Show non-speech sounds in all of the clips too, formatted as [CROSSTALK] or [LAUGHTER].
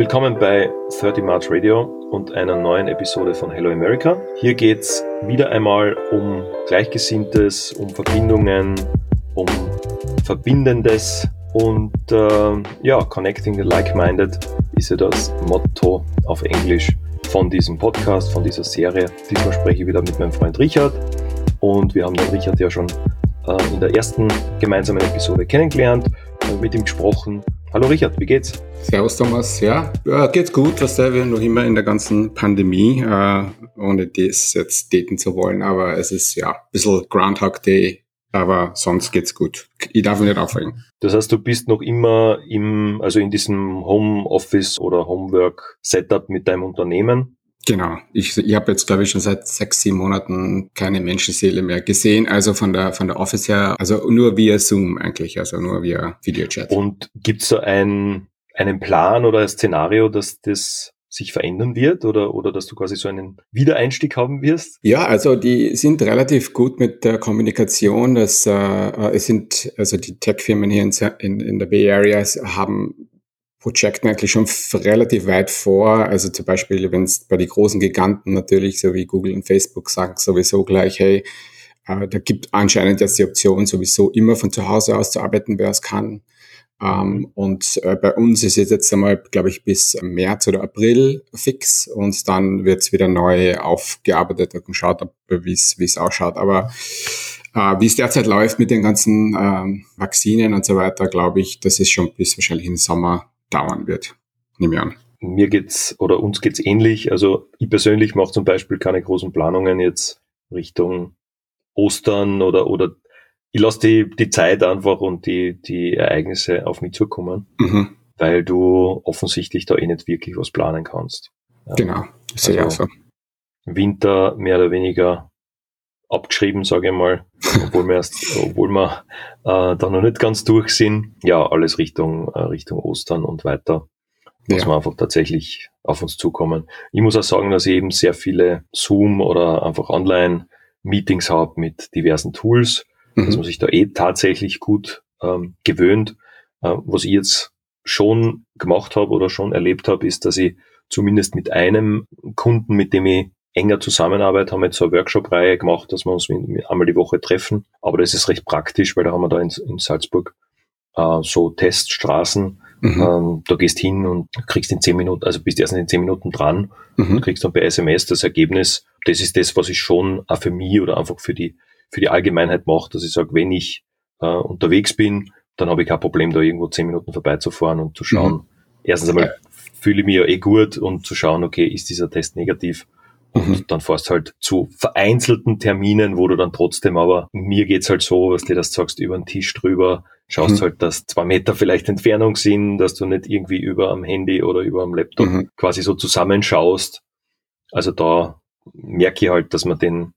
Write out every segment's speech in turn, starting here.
Willkommen bei 30 March Radio und einer neuen Episode von Hello America. Hier geht es wieder einmal um Gleichgesinntes, um Verbindungen, um Verbindendes und äh, ja, Connecting the Like-Minded ist ja das Motto auf Englisch von diesem Podcast, von dieser Serie. Diesmal spreche ich wieder mit meinem Freund Richard und wir haben den Richard ja schon äh, in der ersten gemeinsamen Episode kennengelernt, äh, mit ihm gesprochen. Hallo Richard, wie geht's? Servus Thomas, ja, äh, geht's gut, was wir noch immer in der ganzen Pandemie, äh, ohne das jetzt daten zu wollen, aber es ist ja ein bisschen Groundhog Day, aber sonst geht's gut. Ich darf mich nicht aufregen. Das heißt, du bist noch immer im, also in diesem Homeoffice oder Homework Setup mit deinem Unternehmen? Genau. Ich, ich habe jetzt, glaube ich, schon seit sechs, sieben Monaten keine Menschenseele mehr gesehen. Also von der von der Office her, also nur via Zoom eigentlich, also nur via Videochat. Und gibt's da ein, einen Plan oder ein Szenario, dass das sich verändern wird oder, oder dass du quasi so einen Wiedereinstieg haben wirst? Ja, also die sind relativ gut mit der Kommunikation. Das, äh es sind, also die Tech-Firmen hier in, in, in der Bay Area haben Projekten eigentlich schon relativ weit vor. Also zum Beispiel, wenn es bei den großen Giganten natürlich, so wie Google und Facebook, sagen sowieso gleich, hey, äh, da gibt anscheinend jetzt die Option, sowieso immer von zu Hause aus zu arbeiten, wer es kann. Ähm, und äh, bei uns ist es jetzt einmal, glaube ich, bis März oder April fix und dann wird es wieder neu aufgearbeitet und schaut, wie es ausschaut. Aber äh, wie es derzeit läuft mit den ganzen ähm, Vakzinen und so weiter, glaube ich, das ist schon bis wahrscheinlich im Sommer dauern wird. Nehme ich an. Mir geht's oder uns geht's ähnlich. Also ich persönlich mache zum Beispiel keine großen Planungen jetzt Richtung Ostern oder oder ich lasse die, die Zeit einfach und die, die Ereignisse auf mich zukommen, mhm. weil du offensichtlich da eh nicht wirklich was planen kannst. Genau, sehe also, so. Winter mehr oder weniger abgeschrieben, sage ich mal, obwohl wir erst, [LAUGHS] obwohl wir äh, da noch nicht ganz durch sind. Ja, alles Richtung, äh, Richtung Ostern und weiter. Muss ja. man einfach tatsächlich auf uns zukommen. Ich muss auch sagen, dass ich eben sehr viele Zoom oder einfach Online-Meetings habe mit diversen Tools, mhm. dass man sich da eh tatsächlich gut ähm, gewöhnt. Äh, was ich jetzt schon gemacht habe oder schon erlebt habe, ist, dass ich zumindest mit einem Kunden, mit dem ich enger Zusammenarbeit, haben jetzt so eine Workshop-Reihe gemacht, dass wir uns einmal die Woche treffen. Aber das ist recht praktisch, weil da haben wir da in, in Salzburg äh, so Teststraßen. Mhm. Ähm, da gehst hin und kriegst in zehn Minuten, also bist erst in zehn Minuten dran mhm. und kriegst dann per SMS das Ergebnis. Das ist das, was ich schon auch für mich oder einfach für die, für die Allgemeinheit mache, dass ich sage, wenn ich äh, unterwegs bin, dann habe ich kein Problem, da irgendwo zehn Minuten vorbeizufahren und zu schauen. Mhm. Erstens einmal fühle ich mich ja eh gut und zu schauen, okay, ist dieser Test negativ und mhm. dann fährst halt zu vereinzelten Terminen, wo du dann trotzdem, aber mir geht's halt so, was du das sagst, über den Tisch drüber, schaust mhm. halt, dass zwei Meter vielleicht Entfernung sind, dass du nicht irgendwie über am Handy oder über am Laptop mhm. quasi so zusammenschaust. Also da merke ich halt, dass man den,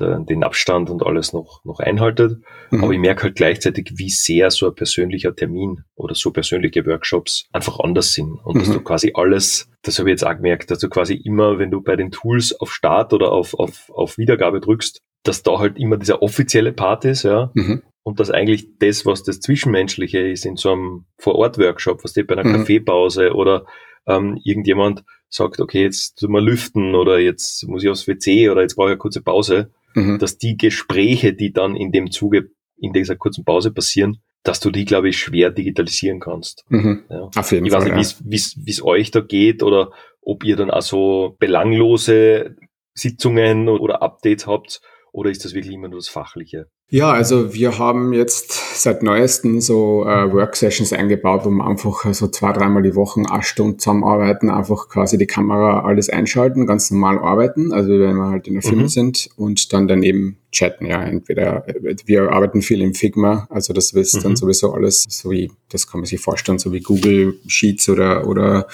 den Abstand und alles noch, noch einhaltet. Mhm. Aber ich merke halt gleichzeitig, wie sehr so ein persönlicher Termin oder so persönliche Workshops einfach anders sind. Und mhm. dass du quasi alles, das habe ich jetzt auch gemerkt, dass du quasi immer, wenn du bei den Tools auf Start oder auf, auf, auf Wiedergabe drückst, dass da halt immer dieser offizielle Part ist, ja. Mhm. Und dass eigentlich das, was das Zwischenmenschliche ist in so einem Vor-Ort-Workshop, was steht bei einer mhm. Kaffeepause oder ähm, irgendjemand sagt, okay, jetzt tun wir lüften oder jetzt muss ich aufs WC oder jetzt brauche ich eine kurze Pause, mhm. dass die Gespräche, die dann in dem Zuge, in dieser kurzen Pause passieren, dass du die, glaube ich, schwer digitalisieren kannst. Mhm. Ja. Auf jeden ich Fall. Ich weiß nicht, wie es euch da geht oder ob ihr dann auch so belanglose Sitzungen oder Updates habt oder ist das wirklich immer nur das Fachliche? Ja, also wir haben jetzt seit neuestem so äh, Worksessions eingebaut, wo wir einfach so zwei, dreimal die Woche eine Stunde zusammenarbeiten, einfach quasi die Kamera alles einschalten, ganz normal arbeiten, also wenn wir halt in der Firma mhm. sind und dann daneben chatten, ja, entweder, wir arbeiten viel im Figma, also das ist mhm. dann sowieso alles, so wie, das kann man sich vorstellen, so wie Google Sheets oder, oder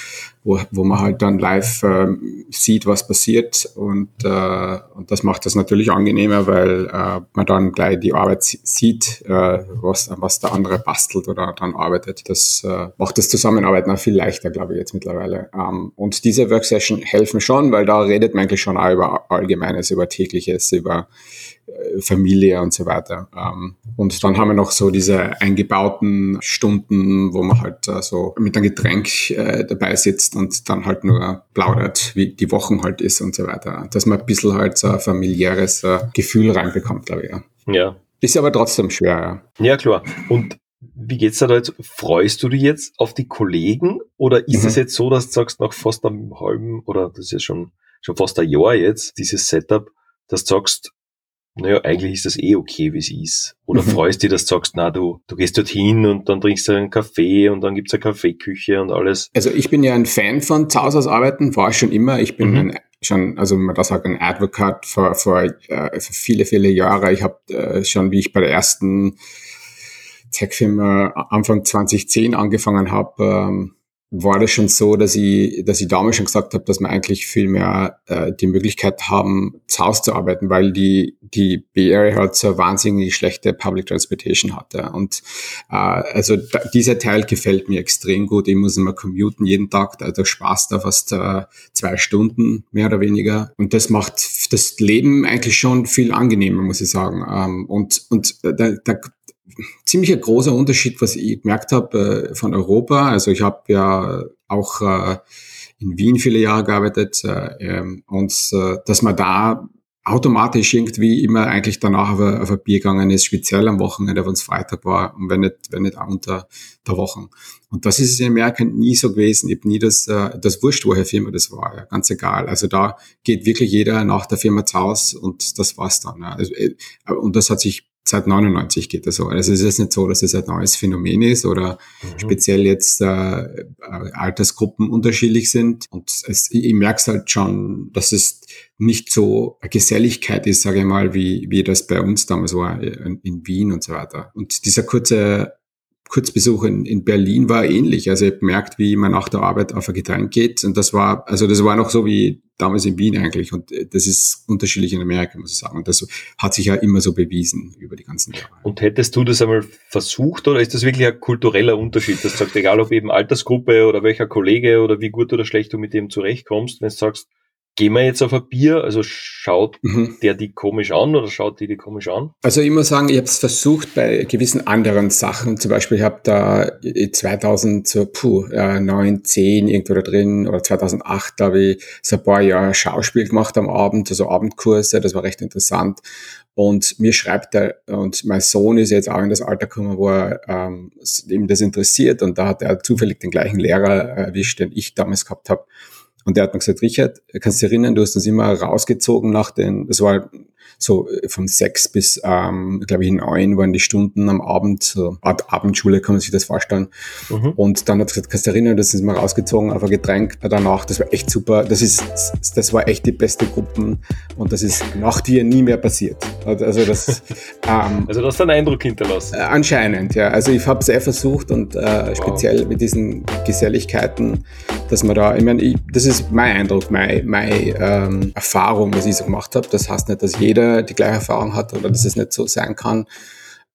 wo, wo man halt dann live äh, sieht, was passiert und, äh, und das macht das natürlich angenehmer, weil äh, man dann gleich die Arbeit sieht, äh, was, was der andere bastelt oder dann arbeitet. Das äh, macht das Zusammenarbeiten auch viel leichter, glaube ich, jetzt mittlerweile. Ähm, und diese Worksession helfen schon, weil da redet man eigentlich schon auch über Allgemeines, über Tägliches, über Familie und so weiter. Ähm, und dann haben wir noch so diese eingebauten Stunden, wo man halt äh, so mit einem Getränk äh, dabei sitzt und dann halt nur plaudert, wie die Wochen halt ist und so weiter. Dass man ein bisschen halt so ein familiäres äh, Gefühl reinbekommt, glaube ich. Ja. ja. Ist aber trotzdem schwer, ja. Ja, klar. Und wie geht's da jetzt? Freust du dich jetzt auf die Kollegen oder ist mhm. es jetzt so, dass du sagst, nach fast einem halben oder das ist ja schon, schon fast ein Jahr jetzt, dieses Setup, dass du sagst, naja, eigentlich ist das eh okay, wie es ist. Oder mhm. freust dich, dass du sagst, na, du, du gehst dorthin und dann trinkst du einen Kaffee und dann gibt's eine Kaffeeküche und alles. Also ich bin ja ein Fan von zu Hause aus arbeiten, war ich schon immer. Ich bin mhm. ein, schon, also wenn man das sagt, ein Advocate vor, vor, äh, für viele, viele Jahre. Ich habe äh, schon, wie ich bei der ersten Tech-Firma Anfang 2010 angefangen habe, ähm, war das schon so, dass ich, dass ich damals schon gesagt habe, dass wir eigentlich viel mehr äh, die Möglichkeit haben, zu Hause zu arbeiten, weil die, die Bay Area halt so wahnsinnig schlechte Public Transportation hatte. Und äh, also da, dieser Teil gefällt mir extrem gut. Ich muss immer commuten jeden Tag, da, da Spaß da fast äh, zwei Stunden, mehr oder weniger. Und das macht das Leben eigentlich schon viel angenehmer, muss ich sagen. Ähm, und und äh, da, da, ziemlich ein großer Unterschied, was ich gemerkt habe äh, von Europa. Also ich habe ja auch äh, in Wien viele Jahre gearbeitet äh, ähm, und äh, dass man da automatisch irgendwie immer eigentlich danach auf ein, auf ein Bier gegangen ist, speziell am Wochenende, wenn es Freitag war und wenn nicht, wenn nicht auch unter der Woche. Und das ist in Amerika nie so gewesen. Ich habe nie das, äh, das Wurscht, woher Firma das war, ja, ganz egal. Also da geht wirklich jeder nach der Firma zu Hause und das war's dann. Ja. Also, äh, und das hat sich seit 99 geht das so. Also es ist nicht so, dass es ein neues Phänomen ist oder mhm. speziell jetzt äh, Altersgruppen unterschiedlich sind. Und es, ich merke es halt schon, dass es nicht so eine Geselligkeit ist, sage ich mal, wie, wie das bei uns damals war in, in Wien und so weiter. Und dieser kurze Kurzbesuch in, in Berlin war ähnlich. Also ich habe gemerkt, wie man nach der Arbeit auf ein Getränk geht. Und das war, also das war noch so wie damals in Wien eigentlich. Und äh, das ist unterschiedlich in Amerika, muss ich sagen. Und das hat sich ja immer so bewiesen über die ganzen Jahre. Und hättest du das einmal versucht oder ist das wirklich ein kultureller Unterschied? Das sagt, egal ob eben Altersgruppe oder welcher Kollege oder wie gut oder schlecht du mit dem zurechtkommst, wenn du sagst, Gehen wir jetzt auf ein Bier? Also schaut mhm. der die komisch an oder schaut die die komisch an? Also ich muss sagen, ich habe es versucht bei gewissen anderen Sachen. Zum Beispiel, ich habe da 2000, so, puh, 9, 10 irgendwo da drin oder 2008 da habe ich so ein paar Jahre Schauspiel gemacht am Abend, also Abendkurse, das war recht interessant. Und mir schreibt er, und mein Sohn ist jetzt auch in das Alter gekommen, wo er ähm, ihm das interessiert und da hat er zufällig den gleichen Lehrer erwischt, den ich damals gehabt habe. Und der hat mir gesagt, Richard, kannst du dich erinnern, du hast uns immer rausgezogen nach den, das war so äh, von sechs bis, ähm, glaube ich, neun waren die Stunden am Abend, so Art Abendschule kann man sich das vorstellen. Mhm. Und dann hat er gesagt, kannst du dich erinnern, das ist mal rausgezogen auf ein Getränk danach, das war echt super, das ist, das war echt die beste Gruppen und das ist nach dir nie mehr passiert. Also das, [LAUGHS] ähm, also das hat einen Eindruck hinterlassen. Äh, anscheinend, ja. Also ich habe es sehr versucht und äh, speziell wow. mit diesen Geselligkeiten, dass man da, ich meine, das ist mein Eindruck, meine, meine ähm, Erfahrung, was ich so gemacht habe. Das heißt nicht, dass jeder die gleiche Erfahrung hat oder dass es nicht so sein kann.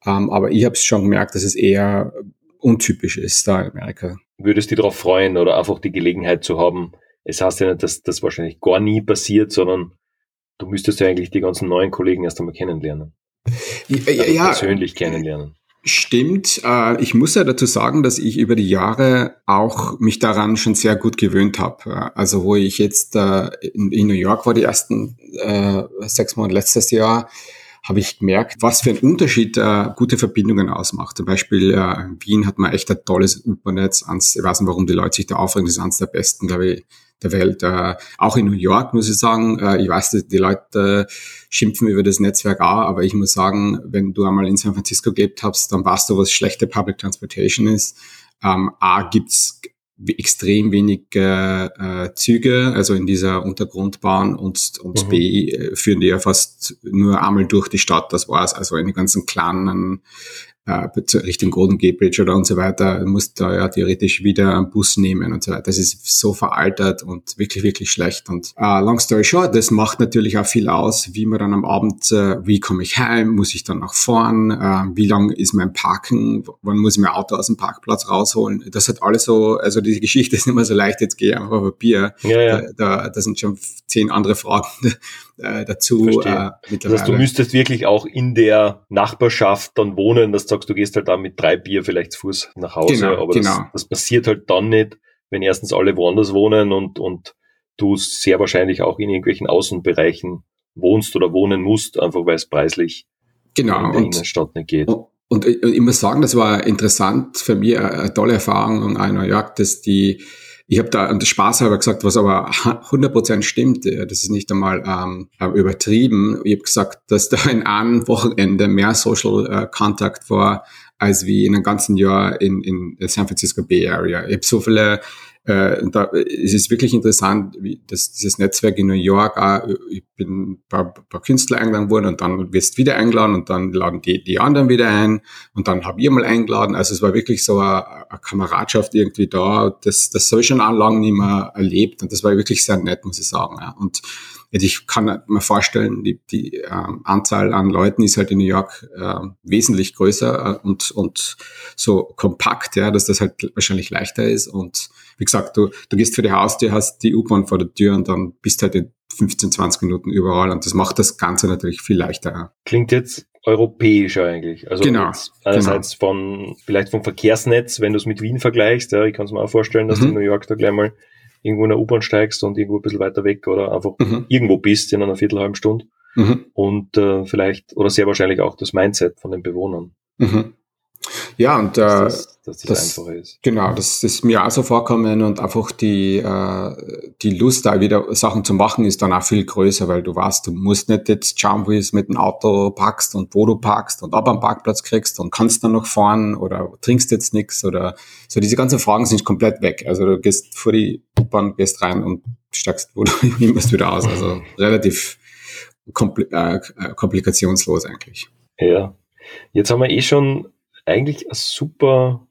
Ähm, aber ich habe es schon gemerkt, dass es eher untypisch ist da in Amerika. Würdest du dich darauf freuen oder einfach die Gelegenheit zu haben? Es heißt ja nicht, dass das wahrscheinlich gar nie passiert, sondern du müsstest ja eigentlich die ganzen neuen Kollegen erst einmal kennenlernen. Ja, ja, ja. persönlich kennenlernen. Stimmt. Äh, ich muss ja dazu sagen, dass ich über die Jahre auch mich daran schon sehr gut gewöhnt habe. Also wo ich jetzt äh, in New York war, die ersten äh, sechs Monate letztes Jahr, habe ich gemerkt, was für ein Unterschied gute Verbindungen ausmacht. Zum Beispiel in Wien hat man echt ein tolles Internet. Ich weiß nicht, warum die Leute sich da aufregen. Das ist eines der besten, glaube ich, der Welt. Äh, auch in New York muss ich sagen, äh, ich weiß, die Leute schimpfen über das Netzwerk auch, aber ich muss sagen, wenn du einmal in San Francisco gelebt hast, dann weißt du, was schlechte Public Transportation ist. Ähm, A gibt's extrem wenig äh, Züge, also in dieser Untergrundbahn und, und mhm. B äh, führen die ja fast nur einmal durch die Stadt, das war's. Also in den ganzen kleinen äh, Richtung Golden Gate Bridge oder und so weiter, musst da ja theoretisch wieder einen Bus nehmen und so weiter. Das ist so veraltet und wirklich, wirklich schlecht. Und äh, long story short, das macht natürlich auch viel aus, wie man dann am Abend, äh, wie komme ich heim, muss ich dann nach vorn, äh, wie lang ist mein Parken, wann muss ich mein Auto aus dem Parkplatz rausholen. Das hat alles so, also diese Geschichte [LAUGHS] ist nicht mehr so leicht, jetzt gehe ich einfach auf Bier. Ja, ja. Da, da, da sind schon zehn andere Fragen äh, dazu äh, mittlerweile. Heißt, du müsstest wirklich auch in der Nachbarschaft dann wohnen, dass du sagst, du gehst halt da mit drei Bier vielleicht zu Fuß nach Hause, genau, aber genau. Das, das passiert halt dann nicht, wenn erstens alle woanders wohnen und, und du sehr wahrscheinlich auch in irgendwelchen Außenbereichen wohnst oder wohnen musst, einfach weil es preislich genau, in der und, Innenstadt nicht geht. Und, und ich muss sagen, das war interessant für mich, eine tolle Erfahrung in New York, dass die, ich habe da und Spaß halber gesagt, was aber 100% stimmt, das ist nicht einmal ähm, übertrieben. Ich habe gesagt, dass da in einem Wochenende mehr Social äh, Contact war, als wie in einem ganzen Jahr in, in San Francisco Bay Area. Ich habe so viele äh, da es ist wirklich interessant, wie das, dieses Netzwerk in New York, auch, ich bin ein paar, paar Künstler eingeladen worden und dann wirst du wieder eingeladen und dann laden die, die anderen wieder ein und dann habe ich mal eingeladen. Also es war wirklich so eine, eine Kameradschaft irgendwie da. Das, das habe ich schon lange nicht mehr erlebt und das war wirklich sehr nett, muss ich sagen. Ja. Und ich kann mir vorstellen, die, die äh, Anzahl an Leuten ist halt in New York äh, wesentlich größer äh, und, und so kompakt, ja, dass das halt wahrscheinlich leichter ist. Und wie gesagt, du, du gehst für die Haustür, hast die U-Bahn vor der Tür und dann bist halt in 15, 20 Minuten überall und das macht das Ganze natürlich viel leichter. Klingt jetzt europäischer eigentlich. Also genau, einerseits genau. von vielleicht vom Verkehrsnetz, wenn du es mit Wien vergleichst, ja, ich kann es mir auch vorstellen, dass mhm. du in New York da gleich mal irgendwo in der U-Bahn steigst und irgendwo ein bisschen weiter weg oder einfach mhm. irgendwo bist in einer viertelhalben Stunde. Mhm. Und äh, vielleicht oder sehr wahrscheinlich auch das Mindset von den Bewohnern. Mhm. Ja, und äh, dass das, dass das, einfacher ist. Genau, das ist mir auch so vorkommen und einfach die, äh, die Lust, da wieder Sachen zu machen, ist dann auch viel größer, weil du weißt, du musst nicht jetzt schauen, wie du es mit dem Auto packst und wo du packst und ob am Parkplatz kriegst und kannst dann noch fahren oder trinkst jetzt nichts oder so. Diese ganzen Fragen sind komplett weg. Also du gehst vor die U-Bahn, gehst rein und steigst wo [LAUGHS] du nimmst wieder aus. Also relativ kompl äh, komplikationslos eigentlich. Ja. Jetzt haben wir eh schon eigentlich eine super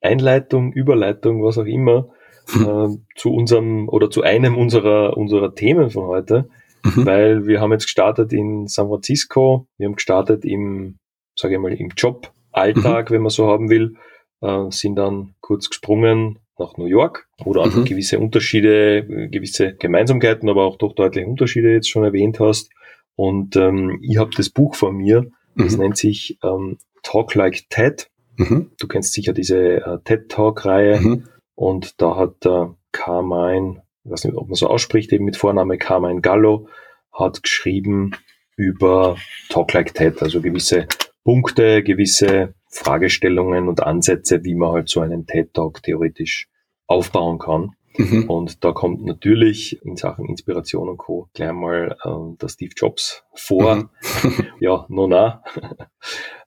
Einleitung, Überleitung, was auch immer, äh, zu unserem oder zu einem unserer, unserer Themen von heute, mhm. weil wir haben jetzt gestartet in San Francisco, wir haben gestartet im, sage ich mal, im Job-Alltag, mhm. wenn man so haben will, äh, sind dann kurz gesprungen nach New York, wo du einfach mhm. gewisse Unterschiede, gewisse Gemeinsamkeiten, aber auch doch deutliche Unterschiede jetzt schon erwähnt hast. Und ähm, ich habe das Buch von mir, das mhm. nennt sich ähm, Talk Like TED. Mhm. Du kennst sicher diese äh, TED Talk-Reihe mhm. und da hat äh, Carmine, ich weiß nicht, ob man so ausspricht, eben mit Vorname Carmine Gallo, hat geschrieben über Talk Like TED, also gewisse Punkte, gewisse Fragestellungen und Ansätze, wie man halt so einen TED Talk theoretisch aufbauen kann. Mhm. Und da kommt natürlich in Sachen Inspiration und Co. gleich mal ähm, der Steve Jobs vor. Mhm. [LAUGHS] [LAUGHS] ja, no na.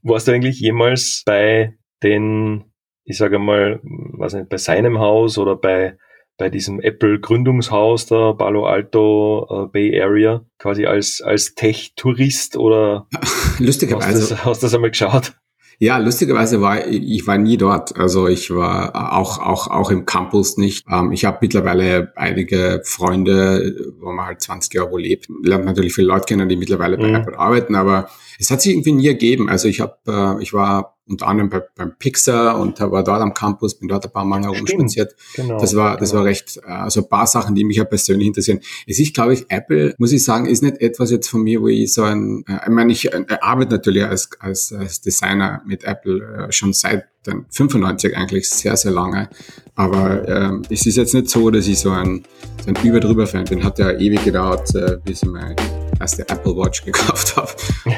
Warst du eigentlich jemals bei den, ich sage mal, weiß nicht, bei seinem Haus oder bei bei diesem Apple Gründungshaus der Palo Alto äh, Bay Area quasi als als Tech Tourist oder [LAUGHS] lustigerweise hast du das, hast du das einmal geschaut? Ja, lustigerweise war ich war nie dort. Also ich war auch auch auch im Campus nicht. Ähm, ich habe mittlerweile einige Freunde, wo man halt 20 Jahre wo lebt. Lernt natürlich viele Leute kennen, die mittlerweile bei mhm. Apple arbeiten, aber es hat sich irgendwie nie ergeben. Also ich habe, äh, ich war unter anderem bei, beim Pixar und war dort am Campus, bin dort ein paar Mal herumspaziert. Genau, das war, das genau. war recht, äh, also ein paar Sachen, die mich ja persönlich interessieren. Es ist, glaube ich, Apple, muss ich sagen, ist nicht etwas jetzt von mir, wo ich so ein, äh, ich meine, ich äh, arbeite natürlich als, als, als Designer mit Apple schon seit 95 eigentlich sehr, sehr lange. Aber ähm, es ist jetzt nicht so, dass ich so ein, so ein Über-Drüber-Fan bin. Hat ja ewig gedauert, äh, bis ich mein erste Apple Watch gekauft [LAUGHS] habe.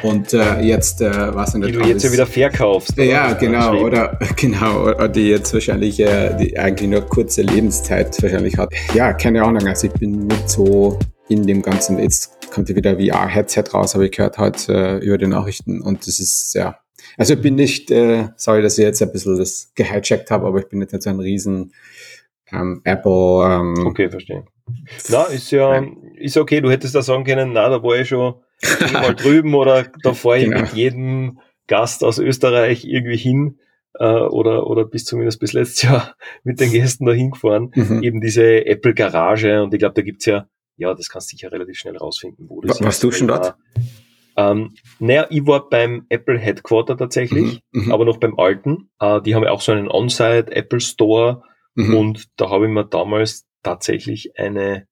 Und äh, jetzt, äh, was in der Die du jetzt ja wieder verkaufst. Ja, genau, oder [LAUGHS] genau, oder die jetzt wahrscheinlich äh, die eigentlich nur kurze Lebenszeit wahrscheinlich hat. Ja, keine Ahnung, also ich bin nicht so in dem Ganzen, jetzt kommt ja wieder VR-Headset raus, habe ich gehört heute äh, über die Nachrichten und das ist, ja, also ich bin nicht, äh, sorry, dass ich jetzt ein bisschen das gehijackt habe, aber ich bin nicht so ein riesen ähm, Apple. Ähm, okay, verstehe. Na, ist ja, ist okay. Du hättest da sagen können, na, da war ich schon [LAUGHS] mal drüben oder da fahre ich genau. mit jedem Gast aus Österreich irgendwie hin äh, oder, oder bis zumindest bis letztes Jahr [LAUGHS] mit den Gästen da hingefahren. Mhm. Eben diese Apple Garage und ich glaube, da gibt's ja, ja, das kannst du sicher relativ schnell rausfinden, wo das Warst du schon dort? Ähm, naja, ich war beim Apple Headquarter tatsächlich, mhm, mhm. aber noch beim alten. Äh, die haben ja auch so einen On-Site Apple Store mhm. und da habe ich mir damals tatsächlich eine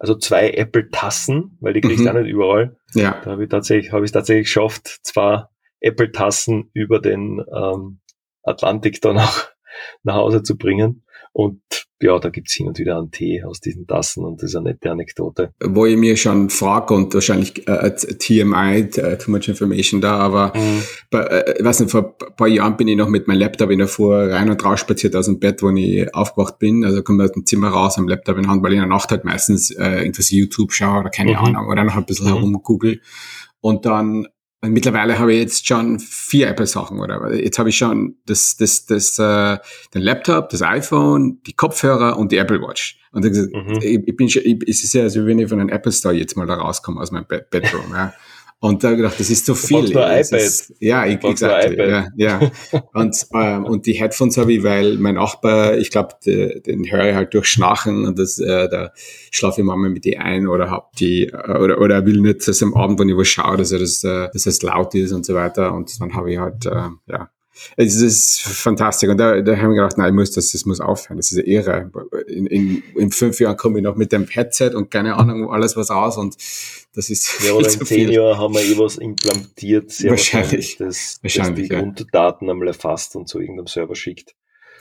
also zwei Apple-Tassen, weil die kriegst du mhm. auch nicht überall. Ja. Da habe ich tatsächlich, habe ich tatsächlich geschafft, zwei Apple-Tassen über den ähm, Atlantik dann auch [LAUGHS] nach Hause zu bringen. Und ja, da gibt's hin und wieder einen Tee aus diesen Tassen und das ist eine nette Anekdote. Wo ich mir schon frage und wahrscheinlich äh, TMI, uh, too much information da, aber mhm. bei, äh, ich weiß nicht, vor ein paar Jahren bin ich noch mit meinem Laptop in der Fuhr rein und raus spaziert aus dem Bett, wo ich aufgewacht bin. Also komme aus dem Zimmer raus am Laptop in der Hand, weil ich in der Nacht halt meistens äh, irgendwas YouTube schaue oder keine mhm. Ahnung oder noch ein bisschen mhm. herumgoogle. Und dann und mittlerweile habe ich jetzt schon vier Apple-Sachen, oder? Jetzt habe ich schon das, das, das, äh, den Laptop, das iPhone, die Kopfhörer und die Apple Watch. Und mhm. ich, ich bin schon, ich, es ist ja, als wenn ich von einem Apple Store jetzt mal da rauskomme aus meinem Bedroom, ja. Und da gedacht, das ist so viel. Du ja, iPad. Ist, ja, ich, exakt. Ja, ja. [LAUGHS] und, ähm, und die Headphones habe ich, weil mein Nachbar, ich glaube, den höre ich halt durch Schnarchen und das, äh, da schlafe ich manchmal mit die ein oder hab die, äh, oder, oder er will nicht, dass am Abend, wenn ich was schaue, dass er das, äh, dass es laut ist und so weiter. Und dann habe ich halt, äh, ja, es ist fantastisch. Und da, da haben wir gedacht, nein, ich muss das, das muss aufhören. Das ist ja irre. In, in, in fünf Jahren komme ich noch mit dem Headset und keine Ahnung, alles was raus und das ist. Ja, oder in zehn Jahren haben wir eh was implantiert, sehr wahrscheinlich, wahrscheinlich das, wahrscheinlich, das die ja. Grunddaten einmal erfasst und zu irgendeinem Server schickt.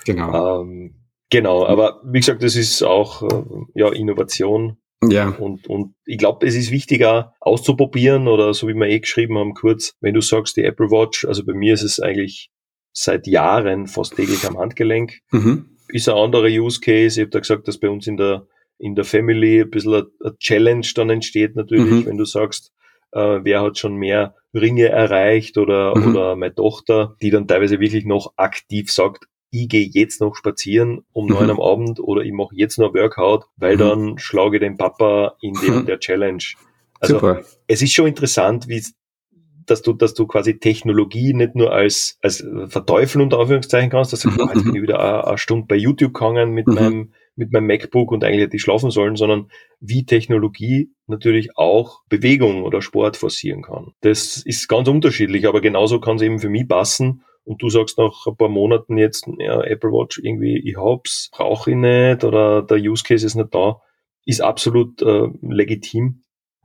Genau. Ähm, genau, aber wie gesagt, das ist auch äh, ja, Innovation. Ja. Und, und ich glaube, es ist wichtiger auszuprobieren oder so wie wir eh geschrieben haben, kurz, wenn du sagst, die Apple Watch, also bei mir ist es eigentlich seit Jahren fast täglich am Handgelenk. Mhm. Ist ein anderer Use Case. Ich habe da gesagt, dass bei uns in der, in der Family ein bisschen eine Challenge dann entsteht natürlich, mhm. wenn du sagst, äh, wer hat schon mehr Ringe erreicht oder, mhm. oder meine Tochter, die dann teilweise wirklich noch aktiv sagt, ich gehe jetzt noch spazieren um mhm. neun am Abend oder ich mache jetzt noch Workout, weil mhm. dann schlage den Papa in dem [LAUGHS] der Challenge. Also Super. es ist schon interessant, wie dass du, dass du quasi Technologie nicht nur als, als verteufeln unter Anführungszeichen kannst, dass du sagst, mhm. jetzt bin ich wieder eine, eine Stunde bei YouTube gegangen mit mhm. meinem, mit meinem MacBook und eigentlich hätte ich schlafen sollen, sondern wie Technologie natürlich auch Bewegung oder Sport forcieren kann. Das ist ganz unterschiedlich, aber genauso kann es eben für mich passen. Und du sagst nach ein paar Monaten jetzt, ja, Apple Watch irgendwie, ich hab's, brauche ich nicht oder der Use Case ist nicht da, ist absolut äh, legitim.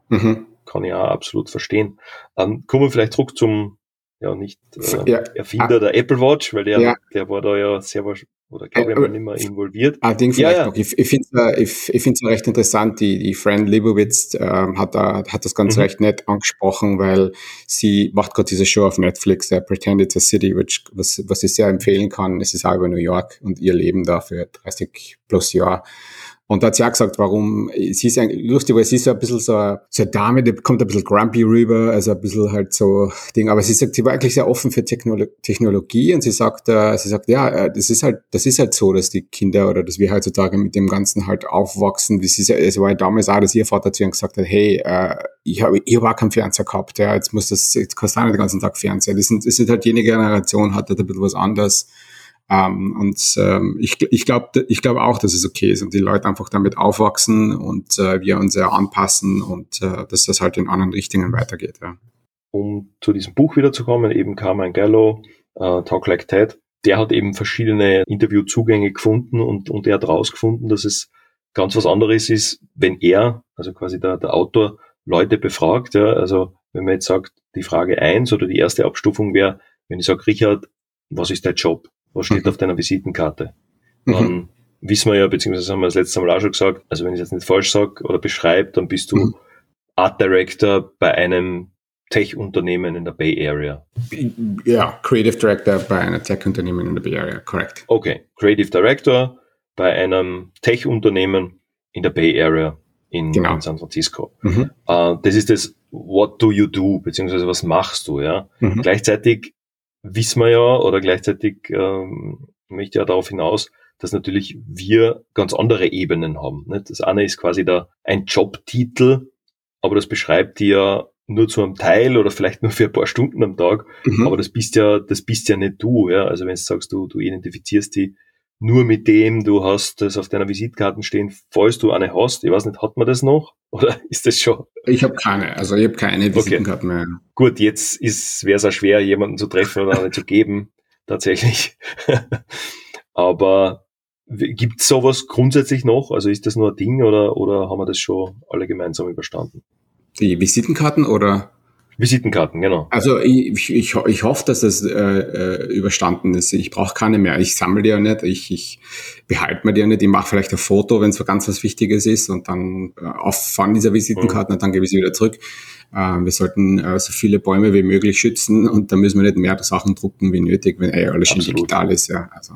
Mhm kann ich auch absolut verstehen. Ähm, kommen wir vielleicht zurück zum, ja, nicht äh, ja. Erfinder ah. der Apple Watch, weil der, ja. der war da ja sehr oder glaube ich mal nicht mehr involviert. Ah, Ding vielleicht ja, noch. Ich, ich finde es ich, ich find's recht interessant, die, die Fran Lebowitz ähm, hat, da, hat das Ganze mhm. recht nett angesprochen, weil sie macht gerade diese Show auf Netflix, uh, Pretend It's a City, which, was, was ich sehr empfehlen kann. Es ist auch über New York und ihr Leben da für 30 plus Jahre. Und da hat sie auch gesagt, warum, sie ist eigentlich lustig, weil sie ist so ein bisschen so, so eine Dame, die kommt ein bisschen grumpy rüber, also ein bisschen halt so Ding, aber sie sagt, sie war eigentlich sehr offen für Technolo Technologie und sie sagt, äh, sie sagt, ja, äh, das ist halt, das ist halt so, dass die Kinder oder dass wir heutzutage mit dem Ganzen halt aufwachsen. Das ist ja, es war ja damals auch, dass ihr Vater zu ihr gesagt hat, hey, äh, ich habe ich hab auch keinen Fernseher gehabt, ja, jetzt muss das, jetzt kostet auch nicht den ganzen Tag Fernseher. Das sind, das sind halt jene Generation, hat halt ein bisschen was anderes. Ähm, und ähm, ich, ich glaube ich glaub auch, dass es okay ist und die Leute einfach damit aufwachsen und äh, wir uns ja anpassen und äh, dass das halt in anderen Richtungen weitergeht. Ja. Um zu diesem Buch wiederzukommen, eben Carmine Gallo, äh, Talk Like Ted, der hat eben verschiedene Interviewzugänge gefunden und, und er hat herausgefunden, dass es ganz was anderes ist, wenn er, also quasi der, der Autor, Leute befragt. Ja, also wenn man jetzt sagt, die Frage eins oder die erste Abstufung wäre, wenn ich sage, Richard, was ist dein Job? Was steht mhm. auf deiner Visitenkarte? Dann mhm. wissen wir ja, beziehungsweise haben wir das letzte Mal auch schon gesagt, also wenn ich es jetzt nicht falsch sage oder beschreibe, dann bist du mhm. Art Director bei einem Tech-Unternehmen in der Bay Area. Ja, Creative Director bei einem Tech-Unternehmen in der Bay Area, korrekt. Okay, Creative Director bei einem Tech-Unternehmen in der Bay Area in, genau. in San Francisco. Mhm. Uh, das ist das What do you do, beziehungsweise was machst du, ja. Mhm. Gleichzeitig wissen wir ja, oder gleichzeitig ähm, möchte ja darauf hinaus, dass natürlich wir ganz andere Ebenen haben. Nicht? Das eine ist quasi da ein Jobtitel, aber das beschreibt dir ja nur zu einem Teil oder vielleicht nur für ein paar Stunden am Tag. Mhm. Aber das bist ja, das bist ja nicht du. Ja? Also wenn du sagst, du, du identifizierst die nur mit dem, du hast das auf deiner Visitkarten stehen, falls du eine hast. Ich weiß nicht, hat man das noch? [LAUGHS] Oder ist das schon? Ich habe keine, also ich habe keine Visitenkarten okay. mehr. Gut, jetzt wäre es auch schwer, jemanden zu treffen oder eine zu geben, [LAUGHS] tatsächlich. [LAUGHS] Aber Gibt es sowas grundsätzlich noch? Also ist das nur ein Ding oder, oder haben wir das schon alle gemeinsam überstanden? Die Visitenkarten oder? Visitenkarten, genau. Also ich, ich, ich hoffe, dass das äh, äh, überstanden ist. Ich brauche keine mehr. Ich sammle die ja nicht. Ich, ich behalte mir die ja nicht. Ich mache vielleicht ein Foto, wenn es so ganz was Wichtiges ist und dann äh, auf von dieser Visitenkarten mhm. und dann gebe ich sie wieder zurück. Äh, wir sollten äh, so viele Bäume wie möglich schützen und da müssen wir nicht mehr Sachen drucken wie nötig, wenn eh alles schon digital ist. Ja, also.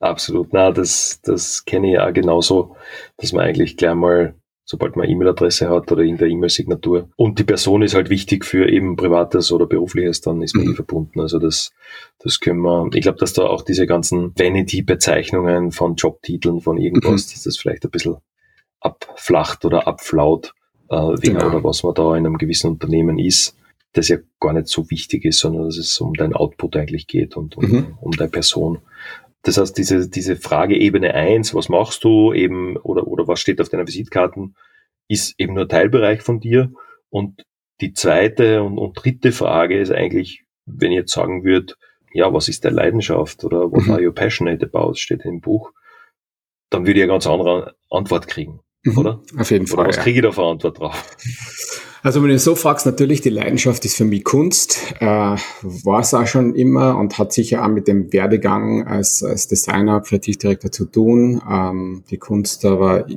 Absolut. Na, das, das kenne ich auch genauso, dass man eigentlich gleich mal sobald man E-Mail-Adresse hat oder in der E-Mail-Signatur. Und die Person ist halt wichtig für eben privates oder berufliches, dann ist man mhm. eh verbunden. Also das, das können wir, ich glaube, dass da auch diese ganzen Vanity-Bezeichnungen von Jobtiteln, von irgendwas, mhm. dass das vielleicht ein bisschen abflacht oder abflaut, äh, wer genau. oder was man da in einem gewissen Unternehmen ist, das ja gar nicht so wichtig ist, sondern dass es um dein Output eigentlich geht und um, mhm. um deine Person. Das heißt, diese, diese Frage Ebene eins, was machst du eben oder, oder was steht auf deiner Visitkarten, ist eben nur Teilbereich von dir. Und die zweite und, und dritte Frage ist eigentlich, wenn ich jetzt sagen würde, ja, was ist deine Leidenschaft oder what mhm. are you passionate about, steht im Buch, dann würde ich eine ganz andere Antwort kriegen, mhm. oder? Auf jeden Fall. Oder was ja. kriege ich da für Antwort drauf? [LAUGHS] Also wenn du so fragst, natürlich die Leidenschaft ist für mich Kunst, äh, war es auch schon immer und hat sicher auch mit dem Werdegang als, als Designer, Kreativdirektor zu tun. Ähm, die Kunst aber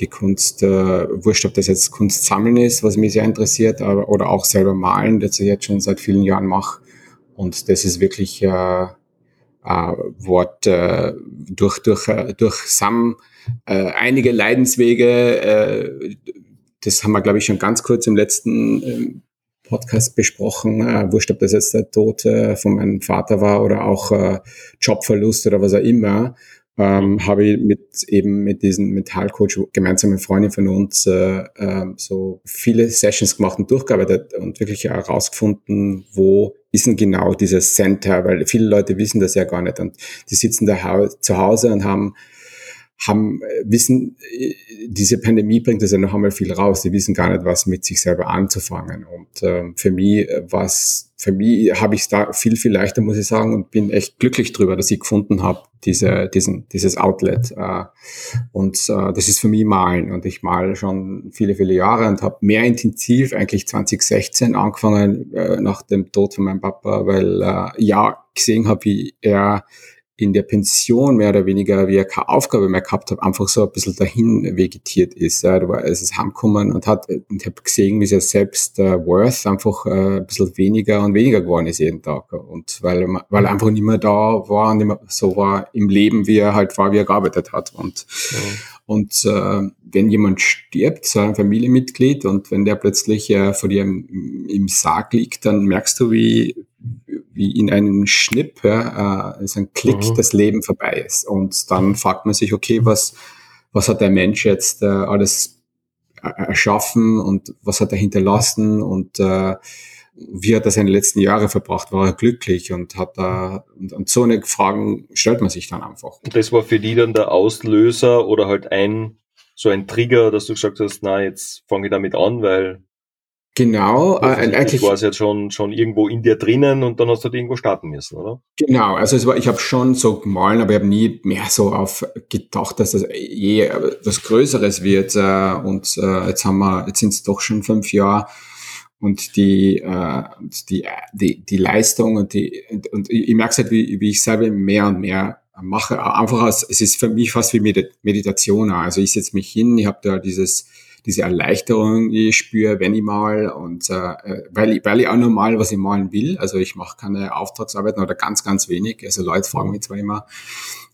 die Kunst, äh, wurscht, ob das jetzt Kunst sammeln ist, was mich sehr interessiert, aber, oder auch selber malen, das ich jetzt schon seit vielen Jahren mache. Und das ist wirklich äh, äh, Wort äh, durch durch äh, durch Sam äh, einige Leidenswege äh, das haben wir, glaube ich, schon ganz kurz im letzten ähm, Podcast besprochen. Äh, wurscht, ob das jetzt der Tod äh, von meinem Vater war oder auch äh, Jobverlust oder was auch immer, ähm, habe ich mit eben mit diesem Mentalcoach gemeinsam mit Freundin von uns äh, äh, so viele Sessions gemacht und durchgearbeitet und wirklich herausgefunden, wo ist denn genau dieses Center, weil viele Leute wissen das ja gar nicht und die sitzen da zu Hause und haben haben, äh, wissen, äh, diese Pandemie bringt das ja noch einmal viel raus. Die wissen gar nicht, was mit sich selber anzufangen. Und ähm, für mich äh, was, für mich habe ich es da viel, viel leichter, muss ich sagen, und bin echt glücklich drüber, dass ich gefunden habe, diese, diesen, dieses Outlet. Äh, und äh, das ist für mich Malen. Und ich male schon viele, viele Jahre und habe mehr intensiv eigentlich 2016 angefangen, äh, nach dem Tod von meinem Papa, weil äh, ja gesehen habe, wie er in der Pension mehr oder weniger, wie er keine Aufgabe mehr gehabt hat, einfach so ein bisschen dahin vegetiert ist. Ja, da war es ist heimgekommen und hat, und habe gesehen, wie sein selbst äh, Worth einfach äh, ein bisschen weniger und weniger geworden ist jeden Tag. Und weil, weil er einfach nicht mehr da war und nicht mehr so war im Leben, wie er halt war, wie er gearbeitet hat. Und, ja. und äh, wenn jemand stirbt, so ein Familienmitglied, und wenn der plötzlich äh, vor dir im, im Sarg liegt, dann merkst du, wie, wie in einem Schnipp, ja, äh, ist ein Klick, mhm. das Leben vorbei ist. Und dann fragt man sich, okay, was, was hat der Mensch jetzt äh, alles äh, erschaffen und was hat er hinterlassen und äh, wie hat er seine letzten Jahre verbracht? War er glücklich und hat da und, und so eine Fragen stellt man sich dann einfach. Das war für die dann der Auslöser oder halt ein so ein Trigger, dass du gesagt hast, na jetzt fange ich damit an, weil Genau, äh, eigentlich war es jetzt schon, schon irgendwo in dir drinnen und dann hast du halt irgendwo starten müssen, oder? Genau, also es war, ich habe schon so gemahlen, aber ich habe nie mehr so auf gedacht, dass das je was Größeres wird. Äh, und äh, jetzt haben wir, jetzt sind es doch schon fünf Jahre und die, äh, die, die, die Leistung und die und ich merke halt, wie, wie ich selber mehr und mehr mache. Einfach als, es ist für mich fast wie Meditation. Also ich setze mich hin, ich habe da dieses diese Erleichterung, die ich spüre, wenn ich mal und äh, weil, ich, weil ich auch nur mal, was ich malen will. Also ich mache keine Auftragsarbeiten oder ganz, ganz wenig. Also Leute fragen mich zwar immer,